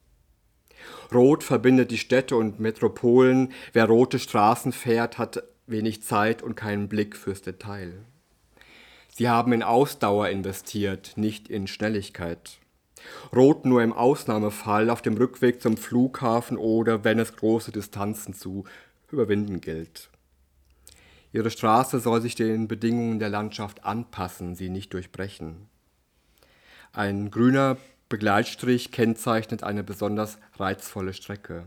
Rot verbindet die Städte und Metropolen. Wer rote Straßen fährt, hat wenig Zeit und keinen Blick fürs Detail. Sie haben in Ausdauer investiert, nicht in Schnelligkeit. Rot nur im Ausnahmefall auf dem Rückweg zum Flughafen oder wenn es große Distanzen zu überwinden gilt. Ihre Straße soll sich den Bedingungen der Landschaft anpassen, sie nicht durchbrechen. Ein grüner Begleitstrich kennzeichnet eine besonders reizvolle Strecke.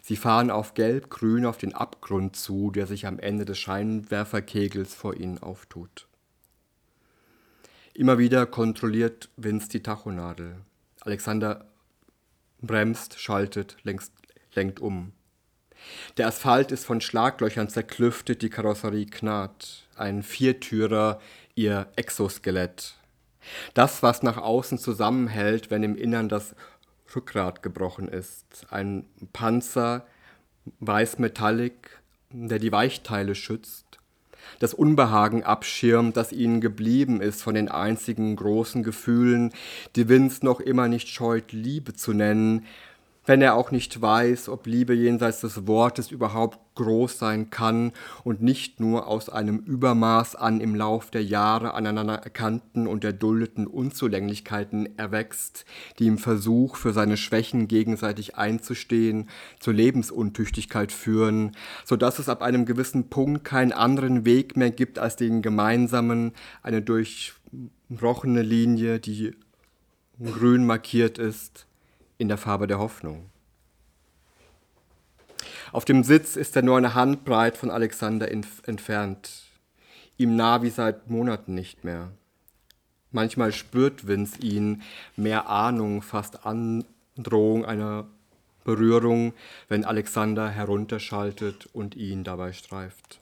Sie fahren auf gelb-grün auf den Abgrund zu, der sich am Ende des Scheinwerferkegels vor ihnen auftut. Immer wieder kontrolliert Vince die Tachonadel. Alexander bremst, schaltet, längst, lenkt um. Der Asphalt ist von Schlaglöchern zerklüftet, die Karosserie knarrt. Ein Viertürer, ihr Exoskelett. Das, was nach außen zusammenhält, wenn im Innern das Rückgrat gebrochen ist. Ein Panzer, weiß-metallic, der die Weichteile schützt das Unbehagen abschirmt, das ihnen geblieben ist von den einzigen großen Gefühlen, die Vince noch immer nicht scheut, Liebe zu nennen, wenn er auch nicht weiß, ob Liebe jenseits des Wortes überhaupt groß sein kann und nicht nur aus einem Übermaß an im Lauf der Jahre aneinander erkannten und erduldeten Unzulänglichkeiten erwächst, die im Versuch, für seine Schwächen gegenseitig einzustehen, zur Lebensuntüchtigkeit führen, so dass es ab einem gewissen Punkt keinen anderen Weg mehr gibt als den gemeinsamen, eine durchbrochene Linie, die grün markiert ist, in der Farbe der Hoffnung. Auf dem Sitz ist er nur eine Handbreit von Alexander entfernt, ihm nah wie seit Monaten nicht mehr. Manchmal spürt Vince ihn, mehr Ahnung, fast Androhung einer Berührung, wenn Alexander herunterschaltet und ihn dabei streift.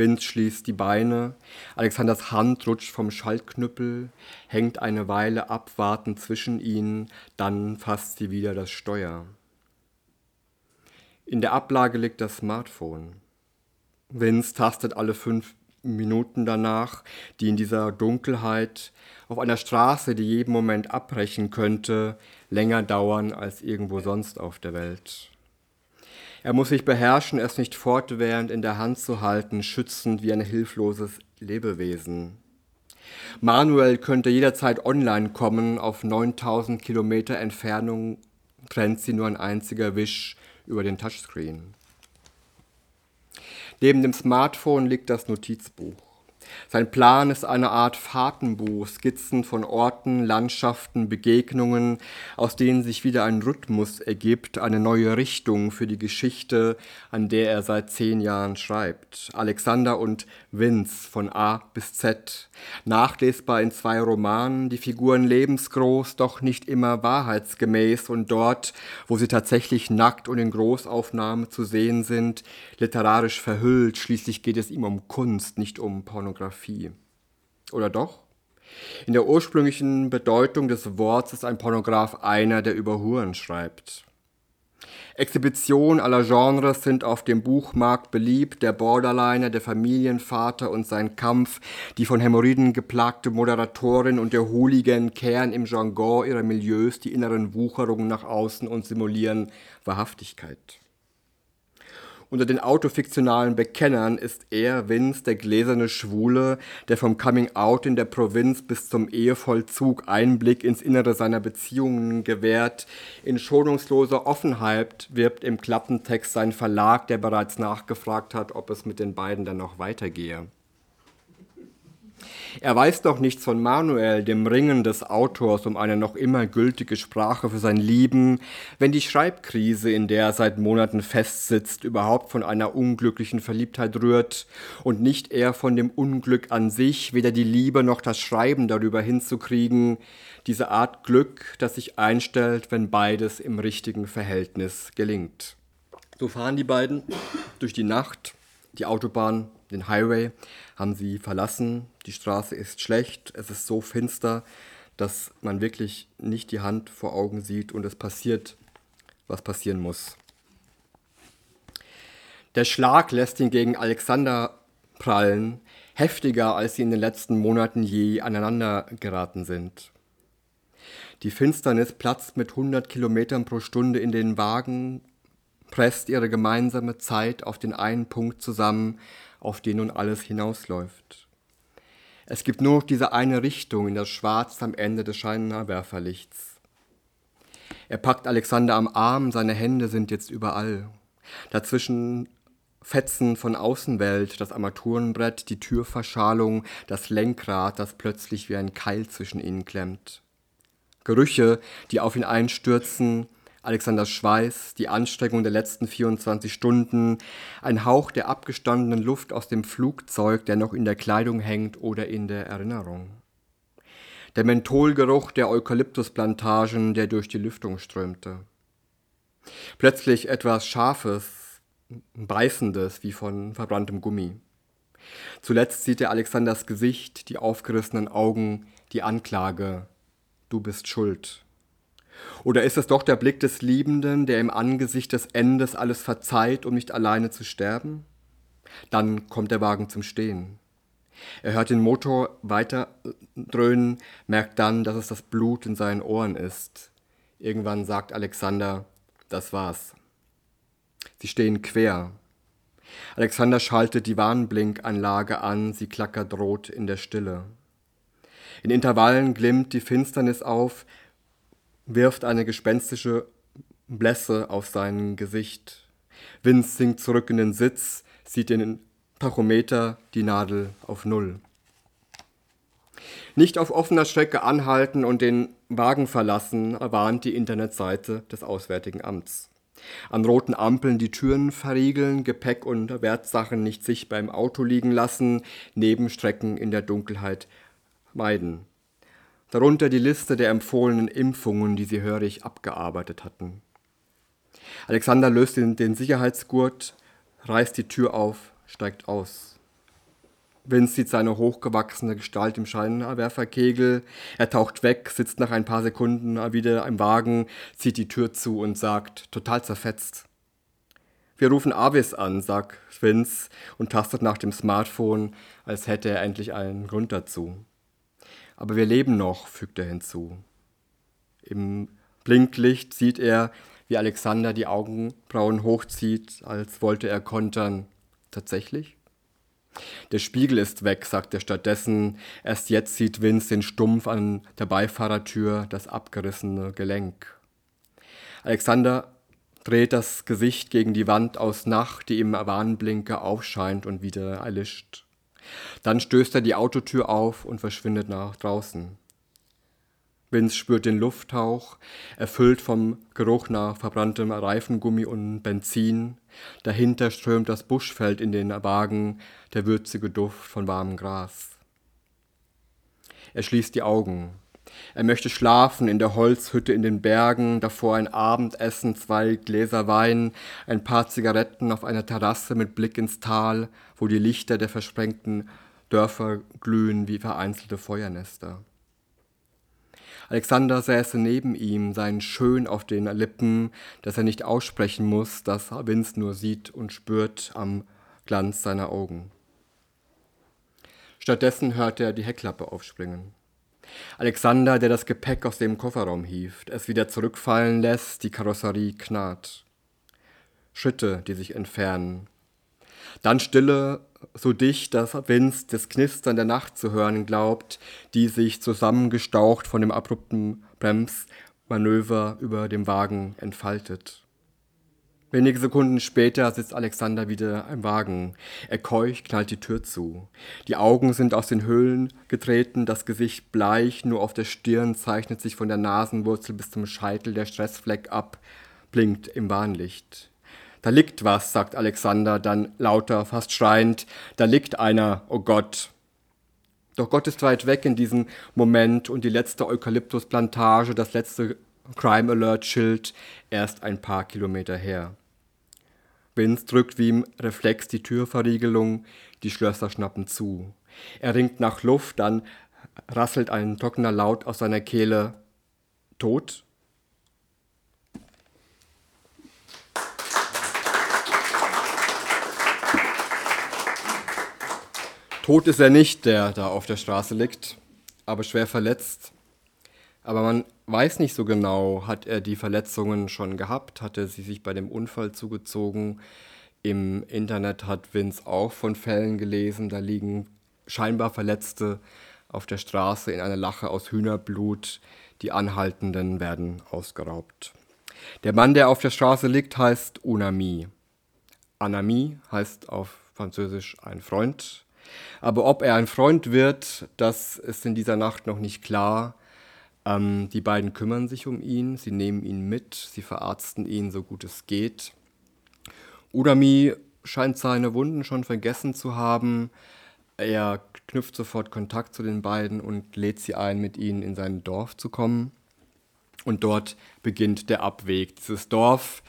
Vince schließt die Beine, Alexanders Hand rutscht vom Schaltknüppel, hängt eine Weile abwartend zwischen ihnen, dann fasst sie wieder das Steuer. In der Ablage liegt das Smartphone. Vince tastet alle fünf Minuten danach, die in dieser Dunkelheit auf einer Straße, die jeden Moment abbrechen könnte, länger dauern als irgendwo sonst auf der Welt. Er muss sich beherrschen, es nicht fortwährend in der Hand zu halten, schützend wie ein hilfloses Lebewesen. Manuel könnte jederzeit online kommen, auf 9000 Kilometer Entfernung trennt sie nur ein einziger Wisch über den Touchscreen. Neben dem Smartphone liegt das Notizbuch. Sein Plan ist eine Art Fahrtenbuch, Skizzen von Orten, Landschaften, Begegnungen, aus denen sich wieder ein Rhythmus ergibt, eine neue Richtung für die Geschichte, an der er seit zehn Jahren schreibt. Alexander und Vince von A bis Z. Nachlesbar in zwei Romanen, die Figuren lebensgroß, doch nicht immer wahrheitsgemäß und dort, wo sie tatsächlich nackt und in Großaufnahmen zu sehen sind, literarisch verhüllt. Schließlich geht es ihm um Kunst, nicht um Pornografie. Oder doch? In der ursprünglichen Bedeutung des Wortes ist ein Pornograph einer, der über Huren schreibt. Exhibitionen aller Genres sind auf dem Buchmarkt beliebt. Der Borderliner, der Familienvater und sein Kampf, die von Hämorrhoiden geplagte Moderatorin und der Hooligan kehren im Jargon ihrer Milieus die inneren Wucherungen nach außen und simulieren Wahrhaftigkeit. Unter den autofiktionalen Bekennern ist er, Vince, der gläserne Schwule, der vom Coming-out in der Provinz bis zum Ehevollzug Einblick ins Innere seiner Beziehungen gewährt. In schonungsloser Offenheit wirbt im Klappentext sein Verlag, der bereits nachgefragt hat, ob es mit den beiden dann noch weitergehe. Er weiß doch nichts von Manuel, dem Ringen des Autors um eine noch immer gültige Sprache für sein Lieben, wenn die Schreibkrise, in der er seit Monaten festsitzt, überhaupt von einer unglücklichen Verliebtheit rührt und nicht eher von dem Unglück an sich, weder die Liebe noch das Schreiben darüber hinzukriegen, diese Art Glück, das sich einstellt, wenn beides im richtigen Verhältnis gelingt. So fahren die beiden durch die Nacht, die Autobahn, den Highway, haben sie verlassen. Die Straße ist schlecht, es ist so finster, dass man wirklich nicht die Hand vor Augen sieht und es passiert, was passieren muss. Der Schlag lässt ihn gegen Alexander prallen, heftiger als sie in den letzten Monaten je aneinander geraten sind. Die Finsternis platzt mit 100 Kilometern pro Stunde in den Wagen, presst ihre gemeinsame Zeit auf den einen Punkt zusammen, auf den nun alles hinausläuft. Es gibt nur noch diese eine Richtung in das Schwarz am Ende des Scheinwerferlichts. Er packt Alexander am Arm, seine Hände sind jetzt überall. Dazwischen Fetzen von Außenwelt, das Armaturenbrett, die Türverschalung, das Lenkrad, das plötzlich wie ein Keil zwischen ihnen klemmt. Gerüche, die auf ihn einstürzen, Alexanders Schweiß, die Anstrengung der letzten 24 Stunden, ein Hauch der abgestandenen Luft aus dem Flugzeug, der noch in der Kleidung hängt oder in der Erinnerung. Der Mentholgeruch der Eukalyptusplantagen, der durch die Lüftung strömte. Plötzlich etwas Scharfes, Beißendes wie von verbranntem Gummi. Zuletzt sieht er Alexanders Gesicht, die aufgerissenen Augen, die Anklage. Du bist schuld. Oder ist es doch der Blick des Liebenden, der im Angesicht des Endes alles verzeiht, um nicht alleine zu sterben? Dann kommt der Wagen zum Stehen. Er hört den Motor weiter dröhnen, merkt dann, dass es das Blut in seinen Ohren ist. Irgendwann sagt Alexander, das war's. Sie stehen quer. Alexander schaltet die Warnblinkanlage an, sie klackert rot in der Stille. In Intervallen glimmt die Finsternis auf, wirft eine gespenstische Blässe auf sein Gesicht. Vince sinkt zurück in den Sitz, sieht den Tachometer, die Nadel auf Null. Nicht auf offener Strecke anhalten und den Wagen verlassen, erwarnt die Internetseite des Auswärtigen Amts. An roten Ampeln die Türen verriegeln, Gepäck und Wertsachen nicht sichtbar im Auto liegen lassen, Nebenstrecken in der Dunkelheit meiden. Darunter die Liste der empfohlenen Impfungen, die sie hörig abgearbeitet hatten. Alexander löst den, den Sicherheitsgurt, reißt die Tür auf, steigt aus. Vince sieht seine hochgewachsene Gestalt im Scheinwerferkegel. Er taucht weg, sitzt nach ein paar Sekunden wieder im Wagen, zieht die Tür zu und sagt, total zerfetzt. Wir rufen Avis an, sagt Vince und tastet nach dem Smartphone, als hätte er endlich einen Grund dazu. Aber wir leben noch, fügt er hinzu. Im Blinklicht sieht er, wie Alexander die Augenbrauen hochzieht, als wollte er kontern. Tatsächlich? Der Spiegel ist weg, sagt er stattdessen. Erst jetzt sieht Vince den Stumpf an der Beifahrertür, das abgerissene Gelenk. Alexander dreht das Gesicht gegen die Wand aus Nacht, die im Warnblinker aufscheint und wieder erlischt. Dann stößt er die Autotür auf und verschwindet nach draußen. Vince spürt den Lufthauch, erfüllt vom Geruch nach verbranntem Reifengummi und Benzin. Dahinter strömt das Buschfeld in den Wagen, der würzige Duft von warmem Gras. Er schließt die Augen. Er möchte schlafen in der Holzhütte in den Bergen, davor ein Abendessen, zwei Gläser Wein, ein paar Zigaretten auf einer Terrasse mit Blick ins Tal, wo die Lichter der versprengten Dörfer glühen wie vereinzelte Feuernester. Alexander säße neben ihm, sein Schön auf den Lippen, das er nicht aussprechen muss, das Vince nur sieht und spürt am Glanz seiner Augen. Stattdessen hört er die Heckklappe aufspringen. Alexander, der das Gepäck aus dem Kofferraum hieft, es wieder zurückfallen lässt, die Karosserie knarrt. Schritte, die sich entfernen. Dann Stille so dicht, dass Vince das Knistern der Nacht zu hören glaubt, die sich zusammengestaucht von dem abrupten Bremsmanöver über dem Wagen entfaltet. Wenige Sekunden später sitzt Alexander wieder im Wagen. Er keucht, knallt die Tür zu. Die Augen sind aus den Höhlen getreten, das Gesicht bleich, nur auf der Stirn zeichnet sich von der Nasenwurzel bis zum Scheitel der Stressfleck ab, blinkt im Warnlicht. Da liegt was, sagt Alexander dann lauter, fast schreiend. Da liegt einer, oh Gott. Doch Gott ist weit weg in diesem Moment und die letzte Eukalyptusplantage, das letzte Crime Alert Schild erst ein paar Kilometer her. Vince drückt wie im Reflex die Türverriegelung, die Schlösser schnappen zu. Er ringt nach Luft, dann rasselt ein trockener Laut aus seiner Kehle. Tot? Tot ist er nicht, der da auf der Straße liegt, aber schwer verletzt. Aber man weiß nicht so genau, hat er die Verletzungen schon gehabt, hat er sie sich bei dem Unfall zugezogen. Im Internet hat Vince auch von Fällen gelesen, da liegen scheinbar Verletzte auf der Straße in einer Lache aus Hühnerblut, die Anhaltenden werden ausgeraubt. Der Mann, der auf der Straße liegt, heißt Unami. Anami heißt auf Französisch ein Freund. Aber ob er ein Freund wird, das ist in dieser Nacht noch nicht klar. Ähm, die beiden kümmern sich um ihn, sie nehmen ihn mit, sie verarzten ihn so gut es geht. Udami scheint seine Wunden schon vergessen zu haben. Er knüpft sofort Kontakt zu den beiden und lädt sie ein, mit ihnen in sein Dorf zu kommen. Und dort beginnt der Abweg. Dieses Dorf,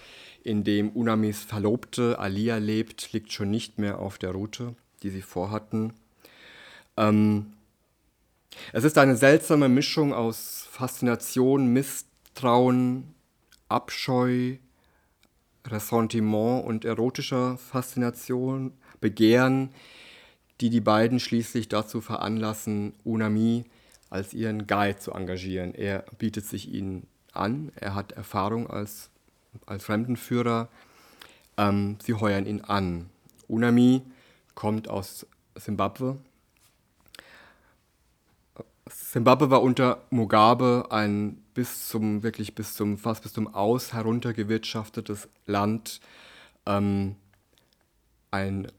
in dem Unamis Verlobte Alia lebt, liegt schon nicht mehr auf der Route die sie vorhatten. Ähm, es ist eine seltsame Mischung aus Faszination, Misstrauen, Abscheu, Ressentiment und erotischer Faszination, Begehren, die die beiden schließlich dazu veranlassen, Unami als ihren Guide zu engagieren. Er bietet sich ihnen an, er hat Erfahrung als, als Fremdenführer, ähm, sie heuern ihn an. Unami kommt aus Simbabwe. Simbabwe war unter Mugabe ein bis zum, wirklich bis zum, fast bis zum Aus heruntergewirtschaftetes Land. Ähm, ein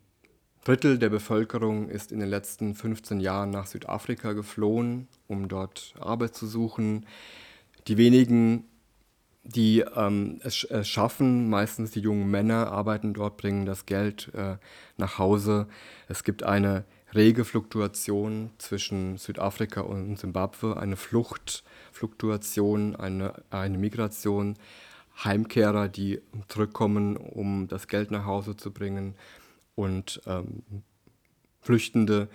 Drittel der Bevölkerung ist in den letzten 15 Jahren nach Südafrika geflohen, um dort Arbeit zu suchen. Die wenigen die ähm, es, es, schaffen. Meistens die jungen Männer arbeiten dort, bringen das Geld äh, nach Hause. Es gibt eine rege Fluktuation zwischen Südafrika und Simbabwe, eine Fluchtfluktuation, eine, eine Migration, Heimkehrer, die zurückkommen, um das Geld nach Hause zu bringen und ähm, Flüchtende,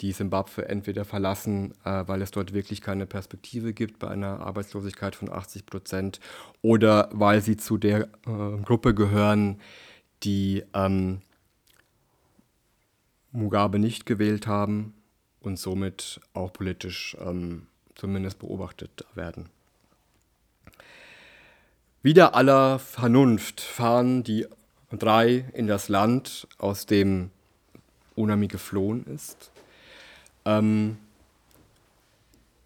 die Simbabwe entweder verlassen, äh, weil es dort wirklich keine Perspektive gibt bei einer Arbeitslosigkeit von 80 Prozent oder weil sie zu der äh, Gruppe gehören, die ähm, Mugabe nicht gewählt haben und somit auch politisch ähm, zumindest beobachtet werden. Wider aller Vernunft fahren die drei in das Land, aus dem Unami geflohen ist. Ähm,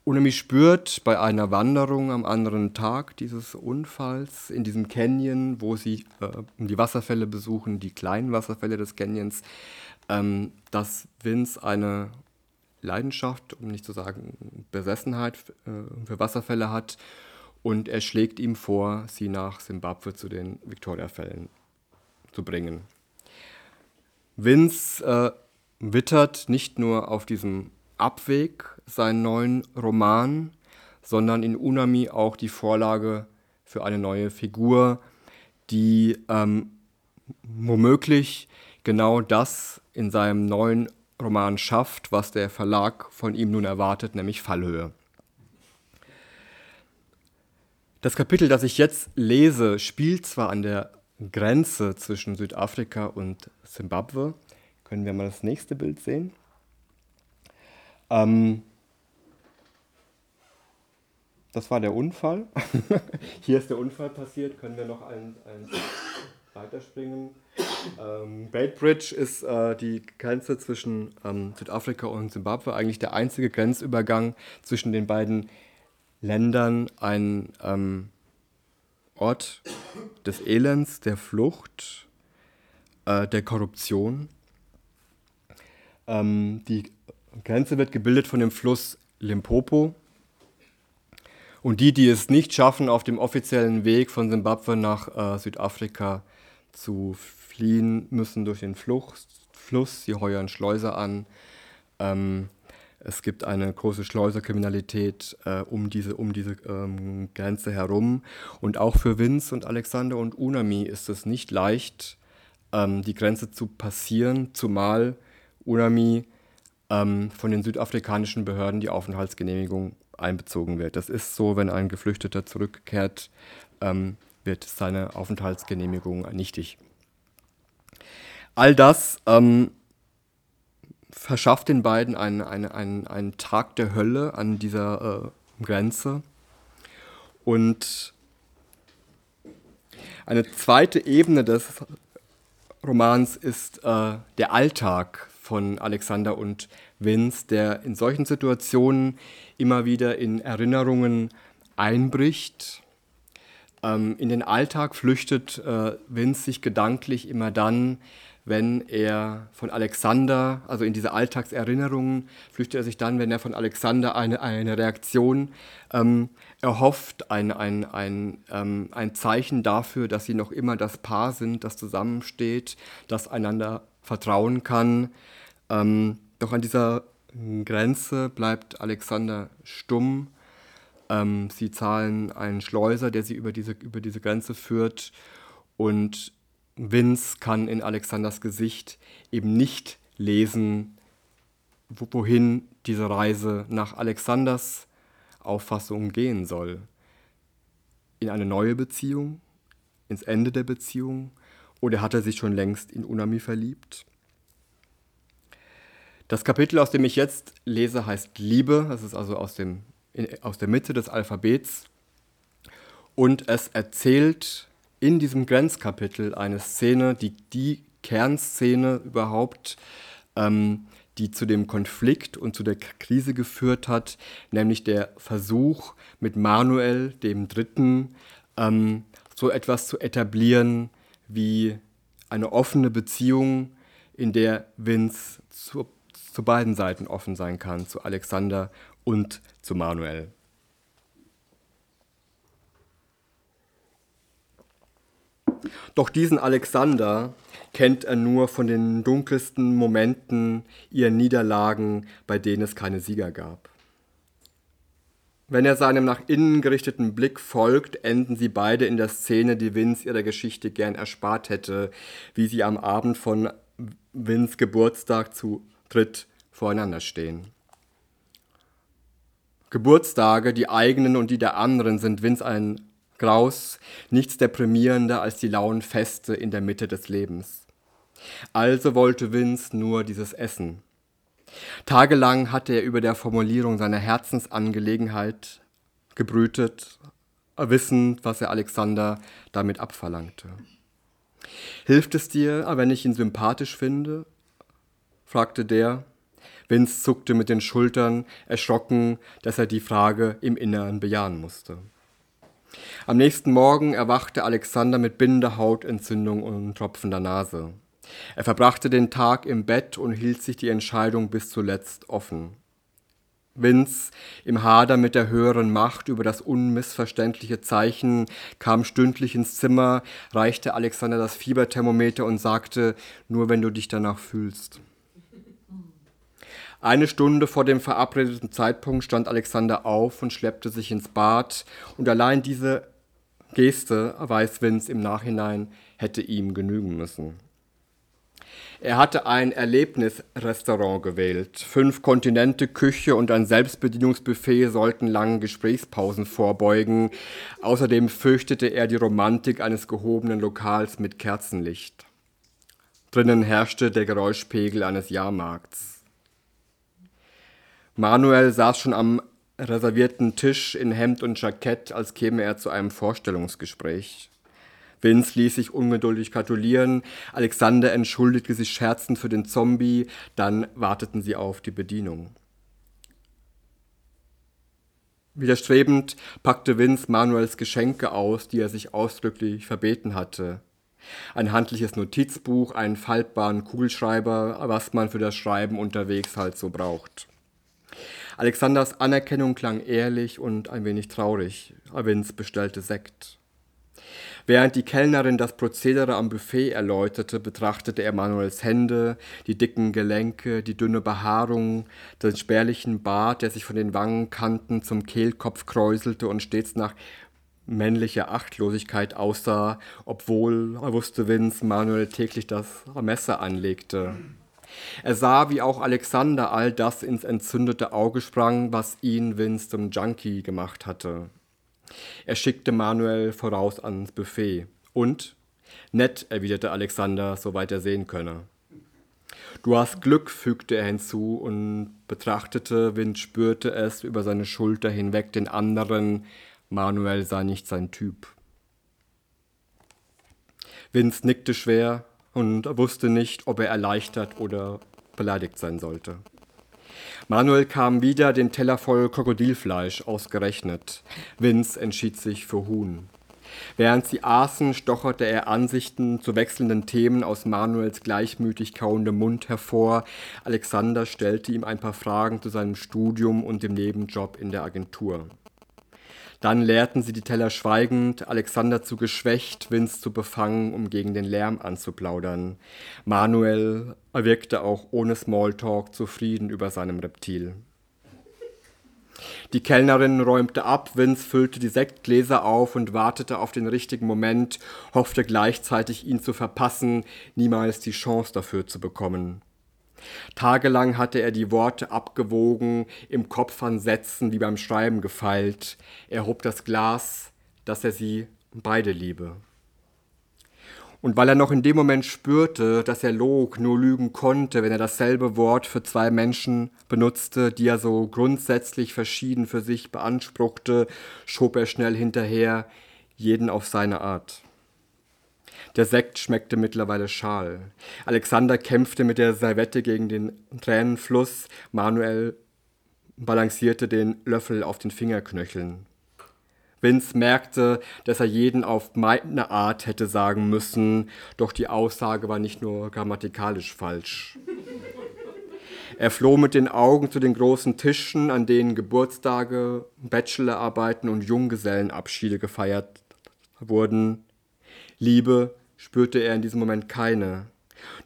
Unami spürt bei einer Wanderung am anderen Tag dieses Unfalls in diesem Canyon, wo sie äh, die Wasserfälle besuchen, die kleinen Wasserfälle des Canyons, ähm, dass Vince eine Leidenschaft, um nicht zu sagen Besessenheit äh, für Wasserfälle hat und er schlägt ihm vor, sie nach Simbabwe zu den Victoria-Fällen zu bringen. Vince äh, wittert nicht nur auf diesem Abweg seinen neuen Roman, sondern in Unami auch die Vorlage für eine neue Figur, die ähm, womöglich genau das in seinem neuen Roman schafft, was der Verlag von ihm nun erwartet, nämlich Fallhöhe. Das Kapitel, das ich jetzt lese, spielt zwar an der Grenze zwischen Südafrika und Simbabwe. Können wir mal das nächste Bild sehen? Ähm, das war der Unfall. *laughs* Hier ist der Unfall passiert. Können wir noch einen, einen weiterspringen? Ähm, Bridge ist äh, die Grenze zwischen ähm, Südafrika und Simbabwe, eigentlich der einzige Grenzübergang zwischen den beiden Ländern. Ein ähm, Ort des Elends, der Flucht, äh, der Korruption. Ähm, die Grenze wird gebildet von dem Fluss Limpopo. Und die, die es nicht schaffen, auf dem offiziellen Weg von Simbabwe nach äh, Südafrika zu fliehen, müssen durch den Flucht, Fluss. Sie heuern Schleuser an. Ähm, es gibt eine große Schleuserkriminalität äh, um diese, um diese ähm, Grenze herum. Und auch für Vince und Alexander und Unami ist es nicht leicht, ähm, die Grenze zu passieren, zumal Unami ähm, von den südafrikanischen Behörden die Aufenthaltsgenehmigung einbezogen wird. Das ist so, wenn ein Geflüchteter zurückkehrt, ähm, wird seine Aufenthaltsgenehmigung nichtig. All das ähm, verschafft den beiden einen, einen, einen, einen Tag der Hölle an dieser äh, Grenze. Und eine zweite Ebene des Romans ist äh, der Alltag von Alexander und Vince, der in solchen Situationen immer wieder in Erinnerungen einbricht. Ähm, in den Alltag flüchtet äh, Vince sich gedanklich immer dann, wenn er von Alexander, also in diese Alltagserinnerungen, flüchtet er sich dann, wenn er von Alexander eine, eine Reaktion ähm, erhofft, ein, ein, ein, ähm, ein Zeichen dafür, dass sie noch immer das Paar sind, das zusammensteht, das einander vertrauen kann. Ähm, doch an dieser Grenze bleibt Alexander stumm. Ähm, sie zahlen einen Schleuser, der sie über diese, über diese Grenze führt. Und Vince kann in Alexanders Gesicht eben nicht lesen, wohin diese Reise nach Alexanders Auffassung gehen soll. In eine neue Beziehung, ins Ende der Beziehung oder hat er sich schon längst in Unami verliebt? Das Kapitel, aus dem ich jetzt lese, heißt Liebe. Das ist also aus, dem, aus der Mitte des Alphabets. Und es erzählt in diesem Grenzkapitel eine Szene, die die Kernszene überhaupt, ähm, die zu dem Konflikt und zu der Krise geführt hat, nämlich der Versuch mit Manuel, dem Dritten, ähm, so etwas zu etablieren wie eine offene Beziehung, in der Vince zu, zu beiden Seiten offen sein kann, zu Alexander und zu Manuel. Doch diesen Alexander kennt er nur von den dunkelsten Momenten ihrer Niederlagen, bei denen es keine Sieger gab. Wenn er seinem nach innen gerichteten Blick folgt, enden sie beide in der Szene, die Vince ihrer Geschichte gern erspart hätte, wie sie am Abend von Vince Geburtstag zu dritt voreinander stehen. Geburtstage, die eigenen und die der anderen, sind Vince ein Graus, nichts deprimierender als die lauen Feste in der Mitte des Lebens. Also wollte Vince nur dieses Essen. Tagelang hatte er über der Formulierung seiner Herzensangelegenheit gebrütet, wissend, was er Alexander damit abverlangte. Hilft es dir, wenn ich ihn sympathisch finde? fragte der. Vince zuckte mit den Schultern, erschrocken, dass er die Frage im Inneren bejahen musste. Am nächsten Morgen erwachte Alexander mit Bindehautentzündung und tropfender Nase. Er verbrachte den Tag im Bett und hielt sich die Entscheidung bis zuletzt offen. Vince, im Hader mit der höheren Macht über das unmissverständliche Zeichen, kam stündlich ins Zimmer, reichte Alexander das Fieberthermometer und sagte, nur wenn du dich danach fühlst. Eine Stunde vor dem verabredeten Zeitpunkt stand Alexander auf und schleppte sich ins Bad, und allein diese Geste, weiß Vince im Nachhinein, hätte ihm genügen müssen. Er hatte ein Erlebnisrestaurant gewählt. Fünf Kontinente, Küche und ein Selbstbedienungsbuffet sollten langen Gesprächspausen vorbeugen. Außerdem fürchtete er die Romantik eines gehobenen Lokals mit Kerzenlicht. Drinnen herrschte der Geräuschpegel eines Jahrmarkts. Manuel saß schon am reservierten Tisch in Hemd und Jackett, als käme er zu einem Vorstellungsgespräch. Vince ließ sich ungeduldig gratulieren, Alexander entschuldigte sich scherzend für den Zombie, dann warteten sie auf die Bedienung. Widerstrebend packte Vince Manuels Geschenke aus, die er sich ausdrücklich verbeten hatte. Ein handliches Notizbuch, einen faltbaren Kugelschreiber, was man für das Schreiben unterwegs halt so braucht. Alexanders Anerkennung klang ehrlich und ein wenig traurig. Vince bestellte Sekt. Während die Kellnerin das Prozedere am Buffet erläuterte, betrachtete er Manuels Hände, die dicken Gelenke, die dünne Behaarung, den spärlichen Bart, der sich von den Wangenkanten zum Kehlkopf kräuselte und stets nach männlicher Achtlosigkeit aussah, obwohl, er wusste Vince, Manuel täglich das Messer anlegte. Er sah, wie auch Alexander all das ins entzündete Auge sprang, was ihn Vince zum Junkie gemacht hatte. Er schickte Manuel voraus ans Buffet. Und? Nett, erwiderte Alexander, soweit er sehen könne. Du hast Glück, fügte er hinzu und betrachtete, Wind spürte es über seine Schulter hinweg den anderen. Manuel sei nicht sein Typ. Vince nickte schwer und wusste nicht, ob er erleichtert oder beleidigt sein sollte. Manuel kam wieder, den Teller voll Krokodilfleisch ausgerechnet. Vince entschied sich für Huhn. Während sie aßen, stocherte er Ansichten zu wechselnden Themen aus Manuels gleichmütig kauendem Mund hervor. Alexander stellte ihm ein paar Fragen zu seinem Studium und dem Nebenjob in der Agentur. Dann leerten sie die Teller schweigend, Alexander zu geschwächt, Vince zu befangen, um gegen den Lärm anzuplaudern. Manuel wirkte auch ohne Smalltalk zufrieden über seinem Reptil. Die Kellnerin räumte ab, Vince füllte die Sektgläser auf und wartete auf den richtigen Moment, hoffte gleichzeitig ihn zu verpassen, niemals die Chance dafür zu bekommen. Tagelang hatte er die Worte abgewogen, im Kopf an Sätzen wie beim Schreiben gefeilt. Er hob das Glas, dass er sie beide liebe. Und weil er noch in dem Moment spürte, dass er log, nur lügen konnte, wenn er dasselbe Wort für zwei Menschen benutzte, die er so grundsätzlich verschieden für sich beanspruchte, schob er schnell hinterher, jeden auf seine Art. Der Sekt schmeckte mittlerweile schal. Alexander kämpfte mit der Servette gegen den Tränenfluss. Manuel balancierte den Löffel auf den Fingerknöcheln. Vince merkte, dass er jeden auf meine Art hätte sagen müssen, doch die Aussage war nicht nur grammatikalisch falsch. Er floh mit den Augen zu den großen Tischen, an denen Geburtstage, Bachelorarbeiten und Junggesellenabschiede gefeiert wurden. Liebe spürte er in diesem Moment keine,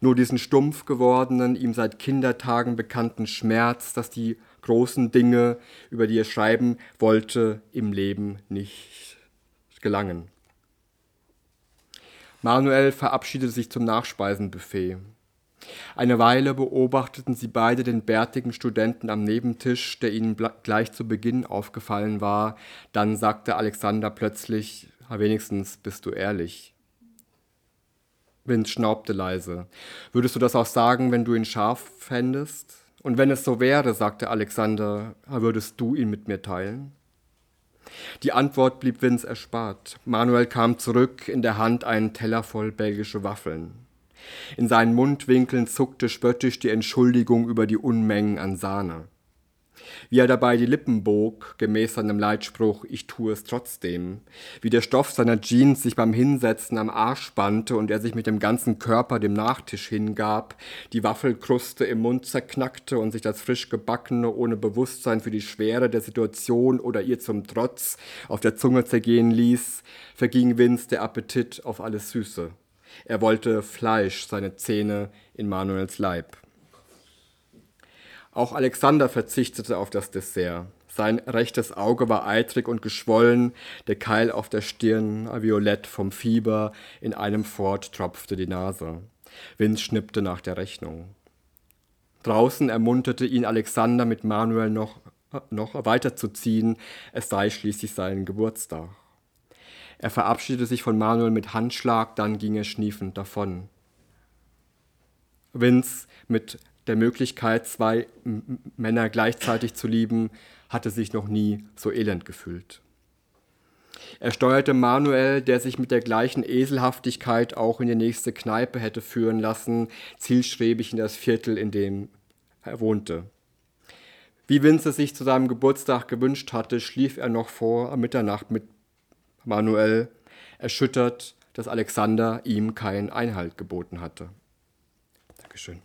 nur diesen stumpf gewordenen, ihm seit Kindertagen bekannten Schmerz, dass die großen Dinge, über die er schreiben wollte, im Leben nicht gelangen. Manuel verabschiedete sich zum Nachspeisenbuffet. Eine Weile beobachteten sie beide den bärtigen Studenten am Nebentisch, der ihnen gleich zu Beginn aufgefallen war. Dann sagte Alexander plötzlich, wenigstens bist du ehrlich. Vince schnaubte leise. Würdest du das auch sagen, wenn du ihn scharf fändest? Und wenn es so wäre, sagte Alexander, würdest du ihn mit mir teilen? Die Antwort blieb Vince erspart. Manuel kam zurück, in der Hand einen Teller voll belgische Waffeln. In seinen Mundwinkeln zuckte spöttisch die Entschuldigung über die Unmengen an Sahne. Wie er dabei die Lippen bog, gemäß seinem Leitspruch Ich tue es trotzdem, wie der Stoff seiner Jeans sich beim Hinsetzen am Arsch spannte und er sich mit dem ganzen Körper dem Nachtisch hingab, die Waffelkruste im Mund zerknackte und sich das frisch gebackene ohne Bewusstsein für die Schwere der Situation oder ihr zum Trotz auf der Zunge zergehen ließ, verging Vince der Appetit auf alles Süße. Er wollte Fleisch, seine Zähne in Manuels Leib. Auch Alexander verzichtete auf das Dessert. Sein rechtes Auge war eitrig und geschwollen, der Keil auf der Stirn violett vom Fieber, in einem fort tropfte die Nase. Vince schnippte nach der Rechnung. Draußen ermunterte ihn Alexander mit Manuel noch, noch weiterzuziehen, es sei schließlich sein Geburtstag. Er verabschiedete sich von Manuel mit Handschlag, dann ging er schniefend davon. Vince mit der Möglichkeit, zwei Männer gleichzeitig zu lieben, hatte sich noch nie so elend gefühlt. Er steuerte Manuel, der sich mit der gleichen Eselhaftigkeit auch in die nächste Kneipe hätte führen lassen, zielstrebig in das Viertel, in dem er wohnte. Wie Vince sich zu seinem Geburtstag gewünscht hatte, schlief er noch vor Mitternacht mit Manuel, erschüttert, dass Alexander ihm keinen Einhalt geboten hatte. Dankeschön.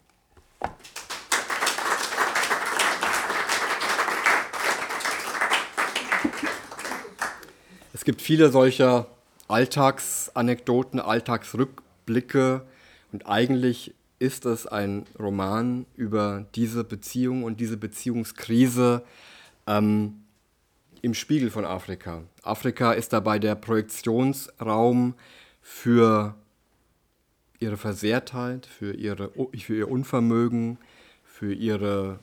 Es gibt viele solcher Alltagsanekdoten, Alltagsrückblicke und eigentlich ist es ein Roman über diese Beziehung und diese Beziehungskrise ähm, im Spiegel von Afrika. Afrika ist dabei der Projektionsraum für ihre Versehrtheit, für, ihre, für ihr Unvermögen, für ihre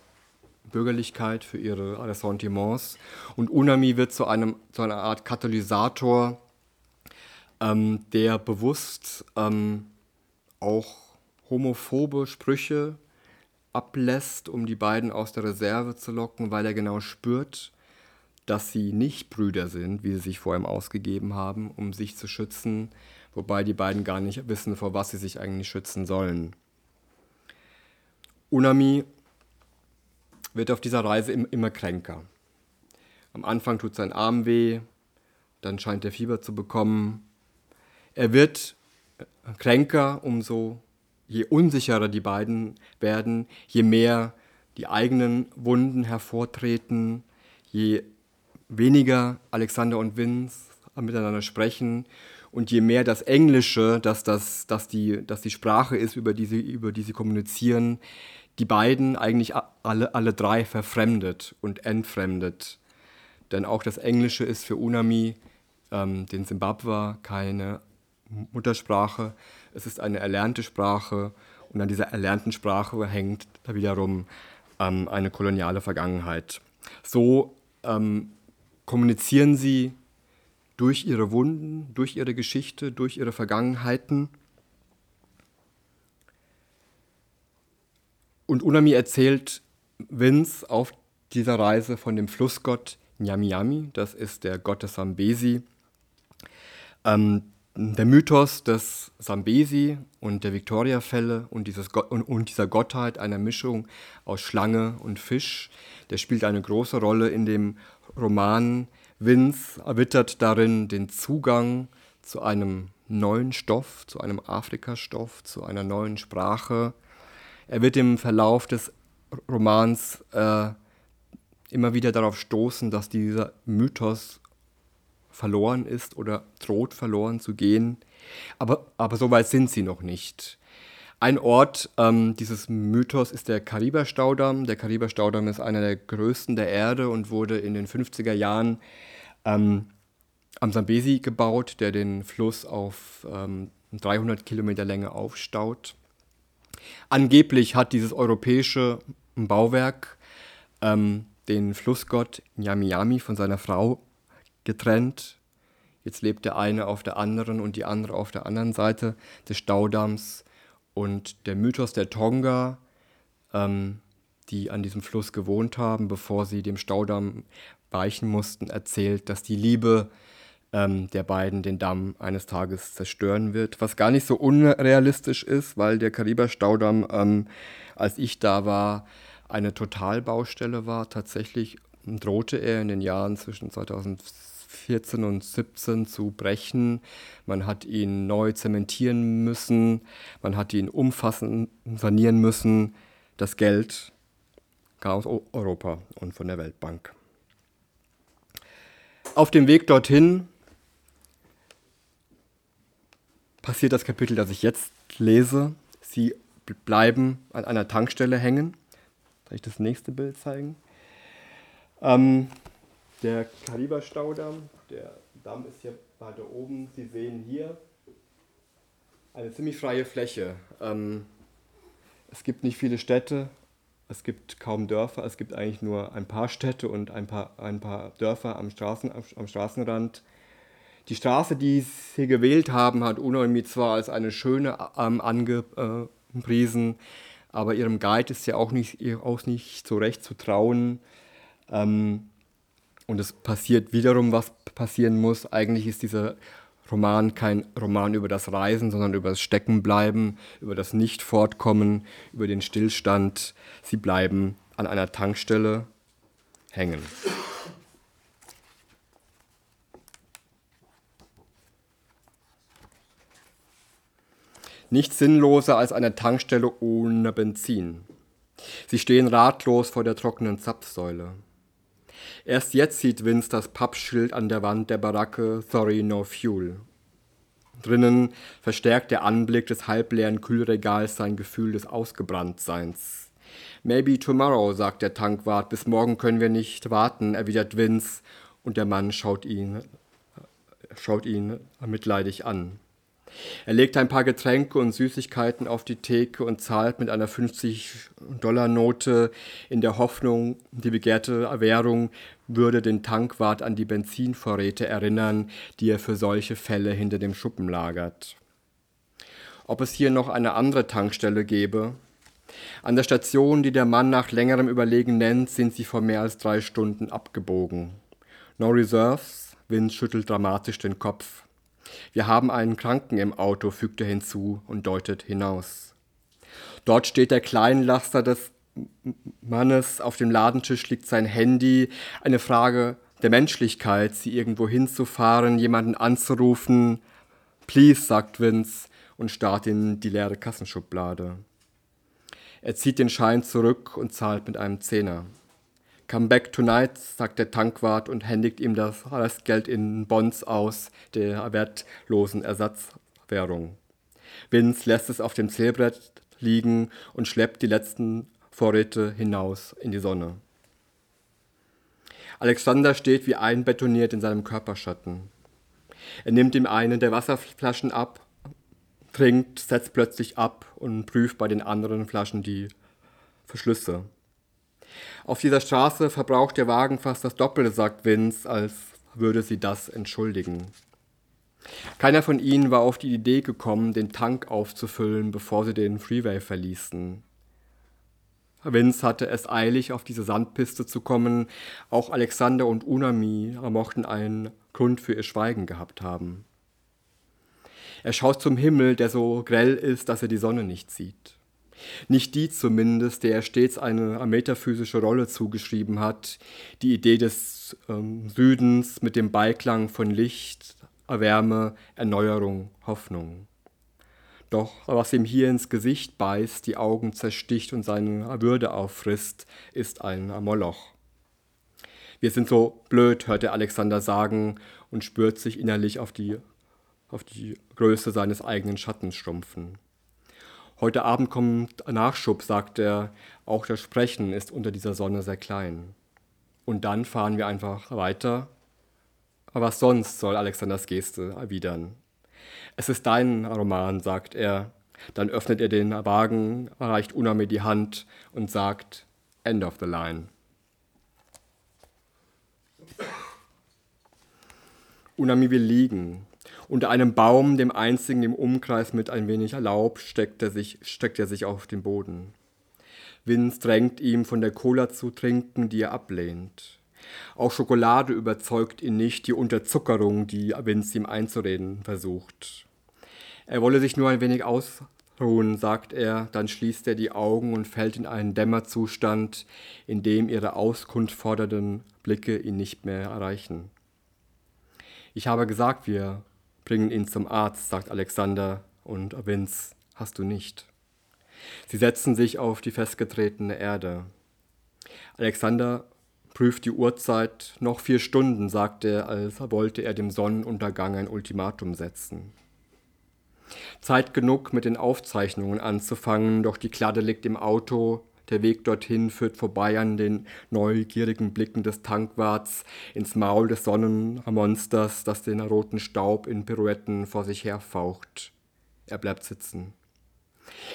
Bürgerlichkeit, für ihre Ressentiments. Und Unami wird zu, einem, zu einer Art Katalysator, ähm, der bewusst ähm, auch homophobe Sprüche ablässt, um die beiden aus der Reserve zu locken, weil er genau spürt, dass sie nicht Brüder sind, wie sie sich vor ihm ausgegeben haben, um sich zu schützen, wobei die beiden gar nicht wissen, vor was sie sich eigentlich schützen sollen. Unami wird auf dieser Reise immer kränker. Am Anfang tut sein Arm weh, dann scheint er Fieber zu bekommen. Er wird kränker, umso je unsicherer die beiden werden, je mehr die eigenen Wunden hervortreten, je weniger Alexander und Vince miteinander sprechen und je mehr das Englische, dass, das, dass, die, dass die Sprache ist, über die, sie, über die sie kommunizieren, die beiden eigentlich alle, alle drei verfremdet und entfremdet. Denn auch das Englische ist für Unami, ähm, den Simbabwe, keine Muttersprache. Es ist eine erlernte Sprache und an dieser erlernten Sprache hängt da wiederum ähm, eine koloniale Vergangenheit. So ähm, kommunizieren sie durch ihre Wunden, durch ihre Geschichte, durch ihre Vergangenheiten. Und Unami erzählt Vince auf dieser Reise von dem Flussgott Nyami das ist der Gott des Sambesi. Ähm, der Mythos des Sambesi und der Victoria-Fälle und, und, und, dieser Gottheit, einer Mischung aus Schlange und Fisch, der spielt eine große Rolle in dem Roman Vince erwittert darin den Zugang zu einem neuen Stoff, zu einem Afrikastoff, zu einer neuen Sprache. Er wird im Verlauf des Romans äh, immer wieder darauf stoßen, dass dieser Mythos verloren ist oder droht verloren zu gehen. Aber, aber so weit sind sie noch nicht. Ein Ort ähm, dieses Mythos ist der Kariba-Staudamm. Der Kariba-Staudamm ist einer der größten der Erde und wurde in den 50er Jahren ähm, am Sambesi gebaut, der den Fluss auf ähm, 300 Kilometer Länge aufstaut. Angeblich hat dieses europäische Bauwerk ähm, den Flussgott Nyami von seiner Frau getrennt. Jetzt lebt der eine auf der anderen und die andere auf der anderen Seite des Staudamms. Und der Mythos der Tonga, ähm, die an diesem Fluss gewohnt haben, bevor sie dem Staudamm weichen mussten, erzählt, dass die Liebe ähm, der beiden den Damm eines Tages zerstören wird, was gar nicht so unrealistisch ist, weil der Kariber-Staudamm, ähm, als ich da war, eine Totalbaustelle war. Tatsächlich drohte er in den Jahren zwischen 2014 und 2017 zu brechen. Man hat ihn neu zementieren müssen, man hat ihn umfassend sanieren müssen. Das Geld kam aus Europa und von der Weltbank. Auf dem Weg dorthin passiert das Kapitel, das ich jetzt lese. Sie bleiben an einer Tankstelle hängen. Soll ich das nächste Bild zeigen? Ähm, der Kariba-Staudamm, der Damm ist hier weiter oben. Sie sehen hier eine ziemlich freie Fläche. Ähm, es gibt nicht viele Städte, es gibt kaum Dörfer, es gibt eigentlich nur ein paar Städte und ein paar, ein paar Dörfer am, Straßen, am, am Straßenrand. Die Straße, die sie gewählt haben, hat Unomi zwar als eine schöne ähm, angepriesen, aber ihrem Guide ist ja auch nicht, auch nicht so recht zu trauen. Ähm, und es passiert wiederum, was passieren muss. Eigentlich ist dieser Roman kein Roman über das Reisen, sondern über das Steckenbleiben, über das Nicht-Fortkommen, über den Stillstand. Sie bleiben an einer Tankstelle hängen. Nichts sinnloser als eine Tankstelle ohne Benzin. Sie stehen ratlos vor der trockenen Zapfsäule. Erst jetzt sieht Vince das Pappschild an der Wand der Baracke Sorry No Fuel. Drinnen verstärkt der Anblick des halbleeren Kühlregals sein Gefühl des Ausgebranntseins. Maybe tomorrow, sagt der Tankwart, bis morgen können wir nicht warten, erwidert Vince, und der Mann schaut ihn, schaut ihn mitleidig an. Er legt ein paar Getränke und Süßigkeiten auf die Theke und zahlt mit einer 50-Dollar-Note in der Hoffnung, die begehrte Währung würde den Tankwart an die Benzinvorräte erinnern, die er für solche Fälle hinter dem Schuppen lagert. Ob es hier noch eine andere Tankstelle gäbe? An der Station, die der Mann nach längerem Überlegen nennt, sind sie vor mehr als drei Stunden abgebogen. No reserves? Vince schüttelt dramatisch den Kopf. Wir haben einen Kranken im Auto, fügt er hinzu und deutet hinaus. Dort steht der Kleinlaster des Mannes, auf dem Ladentisch liegt sein Handy, eine Frage der Menschlichkeit, sie irgendwo hinzufahren, jemanden anzurufen. Please, sagt Vince und starrt in die leere Kassenschublade. Er zieht den Schein zurück und zahlt mit einem Zehner. Come back tonight, sagt der Tankwart und händigt ihm das Restgeld in Bonds aus, der wertlosen Ersatzwährung. Vince lässt es auf dem Zählbrett liegen und schleppt die letzten Vorräte hinaus in die Sonne. Alexander steht wie einbetoniert in seinem Körperschatten. Er nimmt ihm eine der Wasserflaschen ab, trinkt, setzt plötzlich ab und prüft bei den anderen Flaschen die Verschlüsse. Auf dieser Straße verbraucht der Wagen fast das Doppelte, sagt Vince, als würde sie das entschuldigen. Keiner von ihnen war auf die Idee gekommen, den Tank aufzufüllen, bevor sie den Freeway verließen. Vince hatte es eilig, auf diese Sandpiste zu kommen. Auch Alexander und Unami mochten einen Grund für ihr Schweigen gehabt haben. Er schaut zum Himmel, der so grell ist, dass er die Sonne nicht sieht. Nicht die zumindest, der er stets eine metaphysische Rolle zugeschrieben hat, die Idee des ähm, Südens mit dem Beiklang von Licht, Wärme, Erneuerung, Hoffnung. Doch was ihm hier ins Gesicht beißt, die Augen zersticht und seine Würde auffrisst, ist ein Moloch. Wir sind so blöd, hört er Alexander sagen und spürt sich innerlich auf die, auf die Größe seines eigenen Schattens schrumpfen. Heute Abend kommt Nachschub, sagt er. Auch das Sprechen ist unter dieser Sonne sehr klein. Und dann fahren wir einfach weiter. Aber was sonst soll Alexanders Geste erwidern? Es ist dein Roman, sagt er. Dann öffnet er den Wagen, reicht Unami die Hand und sagt End of the line. Unami will liegen. Unter einem Baum, dem einzigen im Umkreis mit ein wenig Laub, steckt er sich, steckt er sich auf den Boden. Vince drängt ihm, von der Cola zu trinken, die er ablehnt. Auch Schokolade überzeugt ihn nicht, die Unterzuckerung, die Vince ihm einzureden versucht. Er wolle sich nur ein wenig aus, ruhen, sagt er, dann schließt er die Augen und fällt in einen Dämmerzustand, in dem ihre Auskunft fordernden Blicke ihn nicht mehr erreichen. Ich habe gesagt, wir bringen ihn zum Arzt, sagt Alexander, und Vince, hast du nicht. Sie setzen sich auf die festgetretene Erde. Alexander prüft die Uhrzeit. Noch vier Stunden, sagt er, als wollte er dem Sonnenuntergang ein Ultimatum setzen. Zeit genug, mit den Aufzeichnungen anzufangen, doch die Kladde liegt im Auto. Der Weg dorthin führt vorbei an den neugierigen Blicken des Tankwarts ins Maul des Sonnenmonsters, das den roten Staub in Pirouetten vor sich herfaucht. Er bleibt sitzen.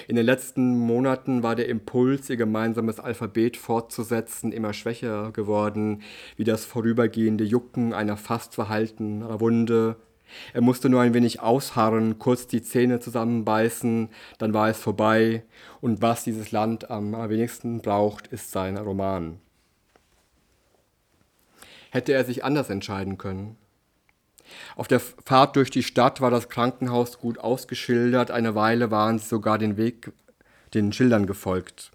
In den letzten Monaten war der Impuls, ihr gemeinsames Alphabet fortzusetzen, immer schwächer geworden, wie das vorübergehende Jucken einer fast verhaltenen Wunde, er musste nur ein wenig ausharren, kurz die Zähne zusammenbeißen, dann war es vorbei. Und was dieses Land am wenigsten braucht, ist sein Roman. Hätte er sich anders entscheiden können? Auf der Fahrt durch die Stadt war das Krankenhaus gut ausgeschildert, eine Weile waren sie sogar den Weg den Schildern gefolgt.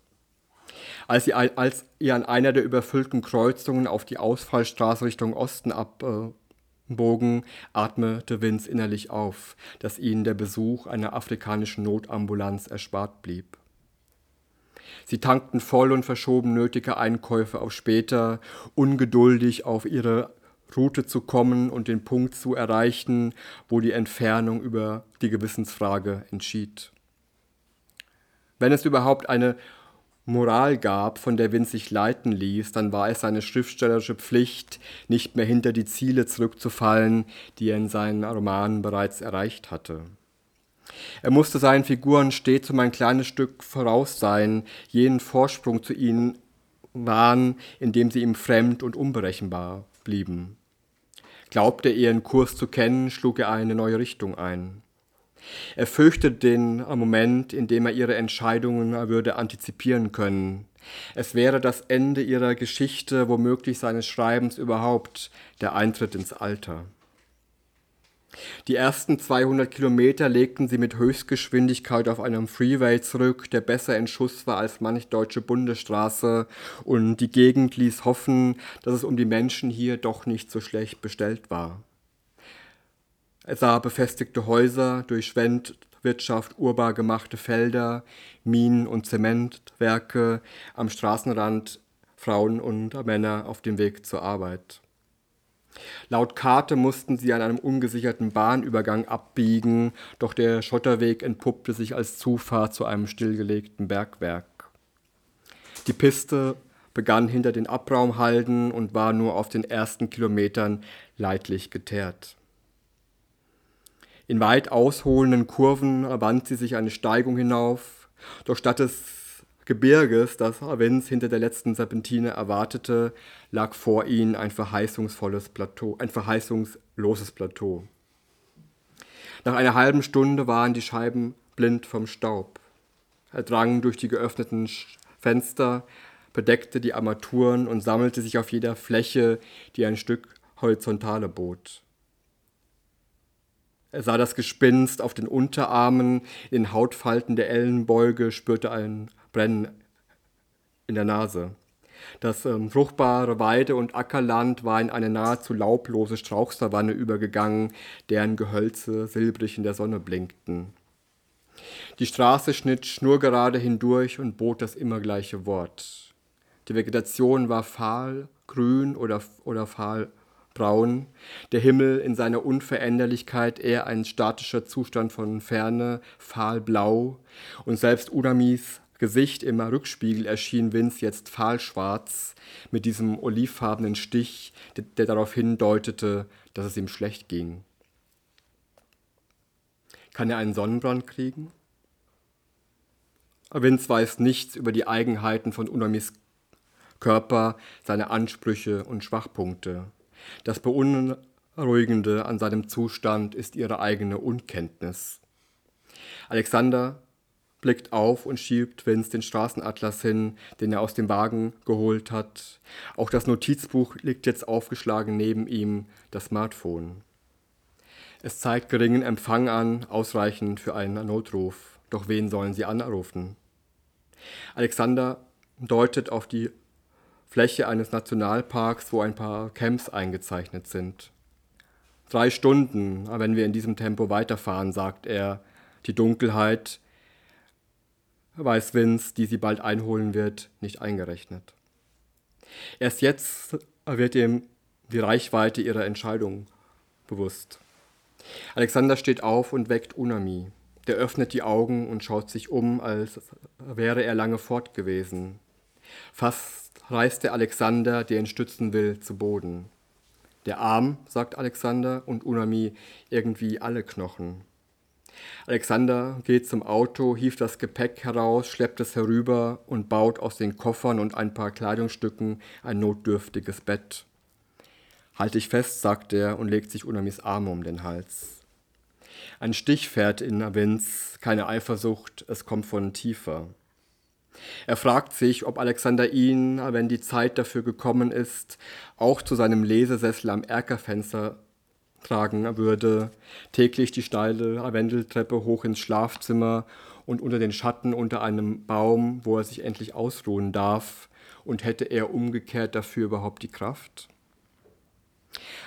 Als sie, als ihr an einer der überfüllten Kreuzungen auf die Ausfallstraße Richtung Osten ab, äh, Bogen atmete Vince innerlich auf, dass ihnen der Besuch einer afrikanischen Notambulanz erspart blieb. Sie tankten voll und verschoben nötige Einkäufe auf später, ungeduldig auf ihre Route zu kommen und den Punkt zu erreichen, wo die Entfernung über die Gewissensfrage entschied. Wenn es überhaupt eine Moral gab, von der Wind sich leiten ließ, dann war es seine schriftstellerische Pflicht, nicht mehr hinter die Ziele zurückzufallen, die er in seinen Romanen bereits erreicht hatte. Er musste seinen Figuren stets um ein kleines Stück voraus sein, jenen Vorsprung zu ihnen wahren, indem sie ihm fremd und unberechenbar blieben. Glaubte er ihren Kurs zu kennen, schlug er eine neue Richtung ein. Er fürchtet den Moment, in dem er ihre Entscheidungen würde antizipieren können. Es wäre das Ende ihrer Geschichte, womöglich seines Schreibens überhaupt, der Eintritt ins Alter. Die ersten 200 Kilometer legten sie mit Höchstgeschwindigkeit auf einem Freeway zurück, der besser in Schuss war als manch deutsche Bundesstraße, und die Gegend ließ hoffen, dass es um die Menschen hier doch nicht so schlecht bestellt war. Er sah befestigte Häuser, durch Schwendwirtschaft urbar gemachte Felder, Minen und Zementwerke, am Straßenrand Frauen und Männer auf dem Weg zur Arbeit. Laut Karte mussten sie an einem ungesicherten Bahnübergang abbiegen, doch der Schotterweg entpuppte sich als Zufahrt zu einem stillgelegten Bergwerk. Die Piste begann hinter den Abraumhalden und war nur auf den ersten Kilometern leidlich geteert. In weit ausholenden Kurven wand sie sich eine Steigung hinauf, doch statt des Gebirges, das Vince hinter der letzten Serpentine erwartete, lag vor ihnen ein verheißungsvolles Plateau, ein verheißungsloses Plateau. Nach einer halben Stunde waren die Scheiben blind vom Staub. Er drang durch die geöffneten Fenster, bedeckte die Armaturen und sammelte sich auf jeder Fläche, die ein Stück Horizontale bot. Er sah das Gespinst auf den Unterarmen, in den Hautfalten der Ellenbeuge, spürte ein Brennen in der Nase. Das ähm, fruchtbare Weide- und Ackerland war in eine nahezu laublose Strauchsavanne übergegangen, deren Gehölze silbrig in der Sonne blinkten. Die Straße schnitt schnurgerade hindurch und bot das immer gleiche Wort. Die Vegetation war fahl, grün oder, oder fahl braun, der Himmel in seiner Unveränderlichkeit eher ein statischer Zustand von Ferne, fahlblau und selbst Unamis Gesicht im Rückspiegel erschien Vince jetzt fahlschwarz mit diesem olivfarbenen Stich, der, der darauf hindeutete, dass es ihm schlecht ging. Kann er einen Sonnenbrand kriegen? Vince weiß nichts über die Eigenheiten von Unamis Körper, seine Ansprüche und Schwachpunkte. Das Beunruhigende an seinem Zustand ist ihre eigene Unkenntnis. Alexander blickt auf und schiebt Vince den Straßenatlas hin, den er aus dem Wagen geholt hat. Auch das Notizbuch liegt jetzt aufgeschlagen neben ihm, das Smartphone. Es zeigt geringen Empfang an, ausreichend für einen Notruf. Doch wen sollen sie anrufen? Alexander deutet auf die Fläche eines Nationalparks, wo ein paar Camps eingezeichnet sind. Drei Stunden, wenn wir in diesem Tempo weiterfahren, sagt er. Die Dunkelheit, weiß Vince, die sie bald einholen wird, nicht eingerechnet. Erst jetzt wird ihm die Reichweite ihrer Entscheidung bewusst. Alexander steht auf und weckt Unami. Der öffnet die Augen und schaut sich um, als wäre er lange fort gewesen. Fast reißt der Alexander, der ihn stützen will, zu Boden. Der Arm, sagt Alexander, und Unami irgendwie alle Knochen. Alexander geht zum Auto, hieft das Gepäck heraus, schleppt es herüber und baut aus den Koffern und ein paar Kleidungsstücken ein notdürftiges Bett. Halt dich fest, sagt er und legt sich Unamis Arme um den Hals. Ein Stich fährt in Avins, keine Eifersucht, es kommt von tiefer. Er fragt sich, ob Alexander ihn, wenn die Zeit dafür gekommen ist, auch zu seinem Lesesessel am Erkerfenster tragen würde, täglich die steile Wendeltreppe hoch ins Schlafzimmer und unter den Schatten unter einem Baum, wo er sich endlich ausruhen darf, und hätte er umgekehrt dafür überhaupt die Kraft?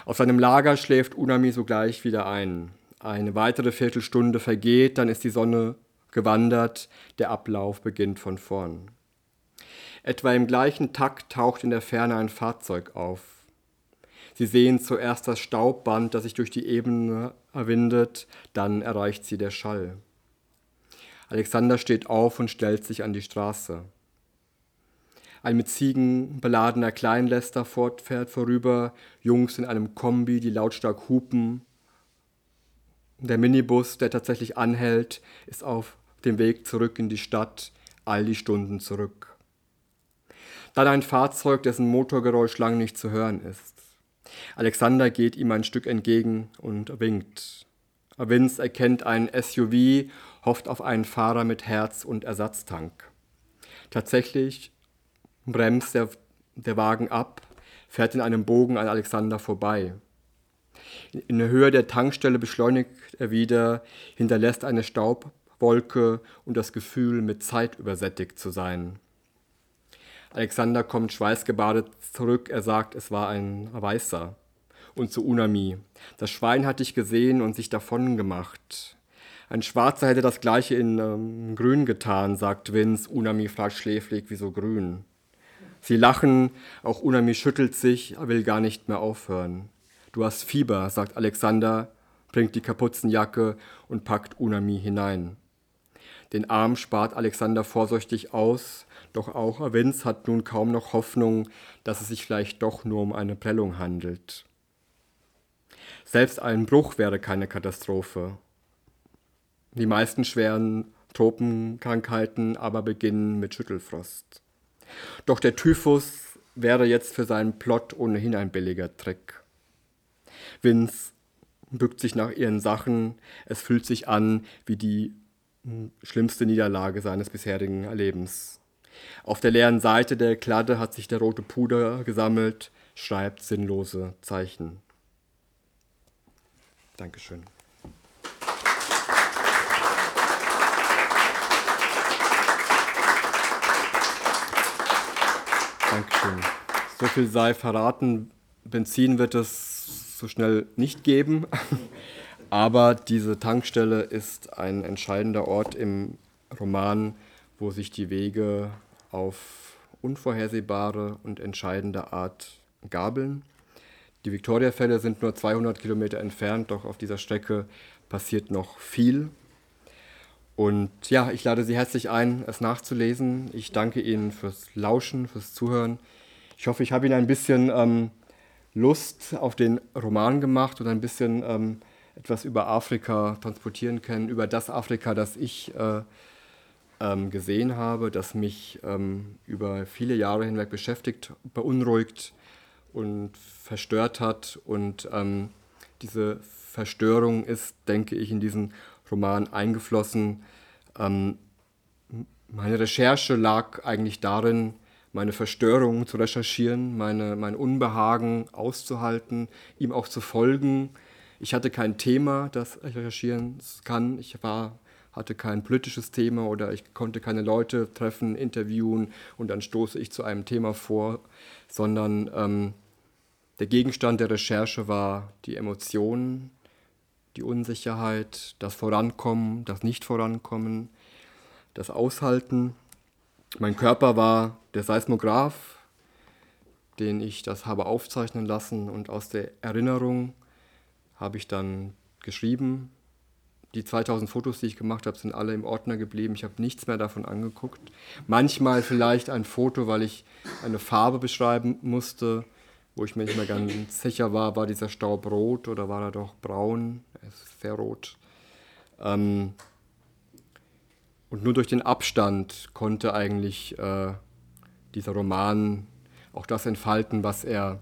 Auf seinem Lager schläft Unami sogleich wieder ein. Eine weitere Viertelstunde vergeht, dann ist die Sonne gewandert, der Ablauf beginnt von vorn. Etwa im gleichen Takt taucht in der Ferne ein Fahrzeug auf. Sie sehen zuerst das Staubband, das sich durch die Ebene erwindet, dann erreicht sie der Schall. Alexander steht auf und stellt sich an die Straße. Ein mit Ziegen beladener Kleinläster fährt vorüber, Jungs in einem Kombi, die lautstark hupen. Der Minibus, der tatsächlich anhält, ist auf dem Weg zurück in die Stadt, all die Stunden zurück. Dann ein Fahrzeug, dessen Motorgeräusch lang nicht zu hören ist. Alexander geht ihm ein Stück entgegen und winkt. Vince erkennt ein SUV, hofft auf einen Fahrer mit Herz und Ersatztank. Tatsächlich bremst der, der Wagen ab, fährt in einem Bogen an Alexander vorbei. In der Höhe der Tankstelle beschleunigt er wieder, hinterlässt eine Staubwolke und das Gefühl, mit Zeit übersättigt zu sein. Alexander kommt schweißgebadet zurück. Er sagt, es war ein Weißer. Und zu Unami. Das Schwein hat dich gesehen und sich davon gemacht. Ein Schwarzer hätte das gleiche in ähm, Grün getan, sagt Vince. Unami fragt schläfrig, wieso grün? Sie lachen, auch Unami schüttelt sich, will gar nicht mehr aufhören. Du hast Fieber, sagt Alexander, bringt die Kapuzenjacke und packt Unami hinein. Den Arm spart Alexander vorsichtig aus, doch auch Vince hat nun kaum noch Hoffnung, dass es sich vielleicht doch nur um eine Prellung handelt. Selbst ein Bruch wäre keine Katastrophe. Die meisten schweren Tropenkrankheiten aber beginnen mit Schüttelfrost. Doch der Typhus wäre jetzt für seinen Plot ohnehin ein billiger Trick. Vince bückt sich nach ihren Sachen, es fühlt sich an wie die schlimmste Niederlage seines bisherigen Lebens. Auf der leeren Seite der Kladde hat sich der rote Puder gesammelt, schreibt sinnlose Zeichen. Dankeschön. Dankeschön. So viel sei verraten. Benzin wird es so schnell nicht geben. *laughs* Aber diese Tankstelle ist ein entscheidender Ort im Roman, wo sich die Wege auf unvorhersehbare und entscheidende Art gabeln. Die Victoria-Fälle sind nur 200 Kilometer entfernt, doch auf dieser Strecke passiert noch viel. Und ja, ich lade Sie herzlich ein, es nachzulesen. Ich danke Ihnen fürs Lauschen, fürs Zuhören. Ich hoffe, ich habe Ihnen ein bisschen ähm, Lust auf den Roman gemacht und ein bisschen ähm, etwas über Afrika transportieren können, über das Afrika, das ich äh, ähm, gesehen habe, das mich ähm, über viele Jahre hinweg beschäftigt, beunruhigt und verstört hat. Und ähm, diese Verstörung ist, denke ich, in diesen Roman eingeflossen. Ähm, meine Recherche lag eigentlich darin, meine Verstörung zu recherchieren, meine, mein Unbehagen auszuhalten, ihm auch zu folgen, ich hatte kein Thema, das ich recherchieren kann. Ich war, hatte kein politisches Thema oder ich konnte keine Leute treffen, interviewen und dann stoße ich zu einem Thema vor, sondern ähm, der Gegenstand der Recherche war die Emotionen, die Unsicherheit, das Vorankommen, das Nicht-Vorankommen, das Aushalten. Mein Körper war der Seismograph, den ich das habe aufzeichnen lassen und aus der Erinnerung habe ich dann geschrieben. Die 2000 Fotos, die ich gemacht habe, sind alle im Ordner geblieben. Ich habe nichts mehr davon angeguckt. Manchmal vielleicht ein Foto, weil ich eine Farbe beschreiben musste, wo ich mir nicht mehr ganz sicher war, war dieser Staub rot oder war er doch braun? Es ist sehr rot. Ähm, und nur durch den Abstand konnte eigentlich äh, dieser Roman auch das entfalten, was er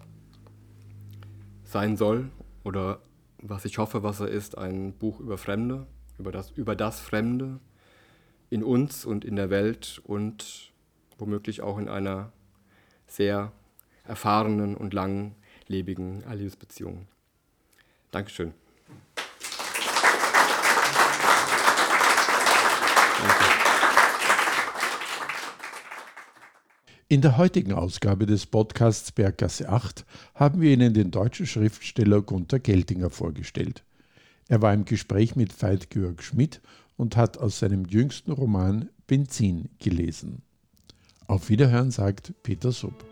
sein soll oder was ich hoffe, was er ist, ein Buch über Fremde, über das, über das Fremde in uns und in der Welt und womöglich auch in einer sehr erfahrenen und langlebigen Liebesbeziehung. Dankeschön. In der heutigen Ausgabe des Podcasts Berggasse 8 haben wir Ihnen den deutschen Schriftsteller Gunther Geltinger vorgestellt. Er war im Gespräch mit Veit Georg Schmidt und hat aus seinem jüngsten Roman Benzin gelesen. Auf Wiederhören sagt Peter Sub.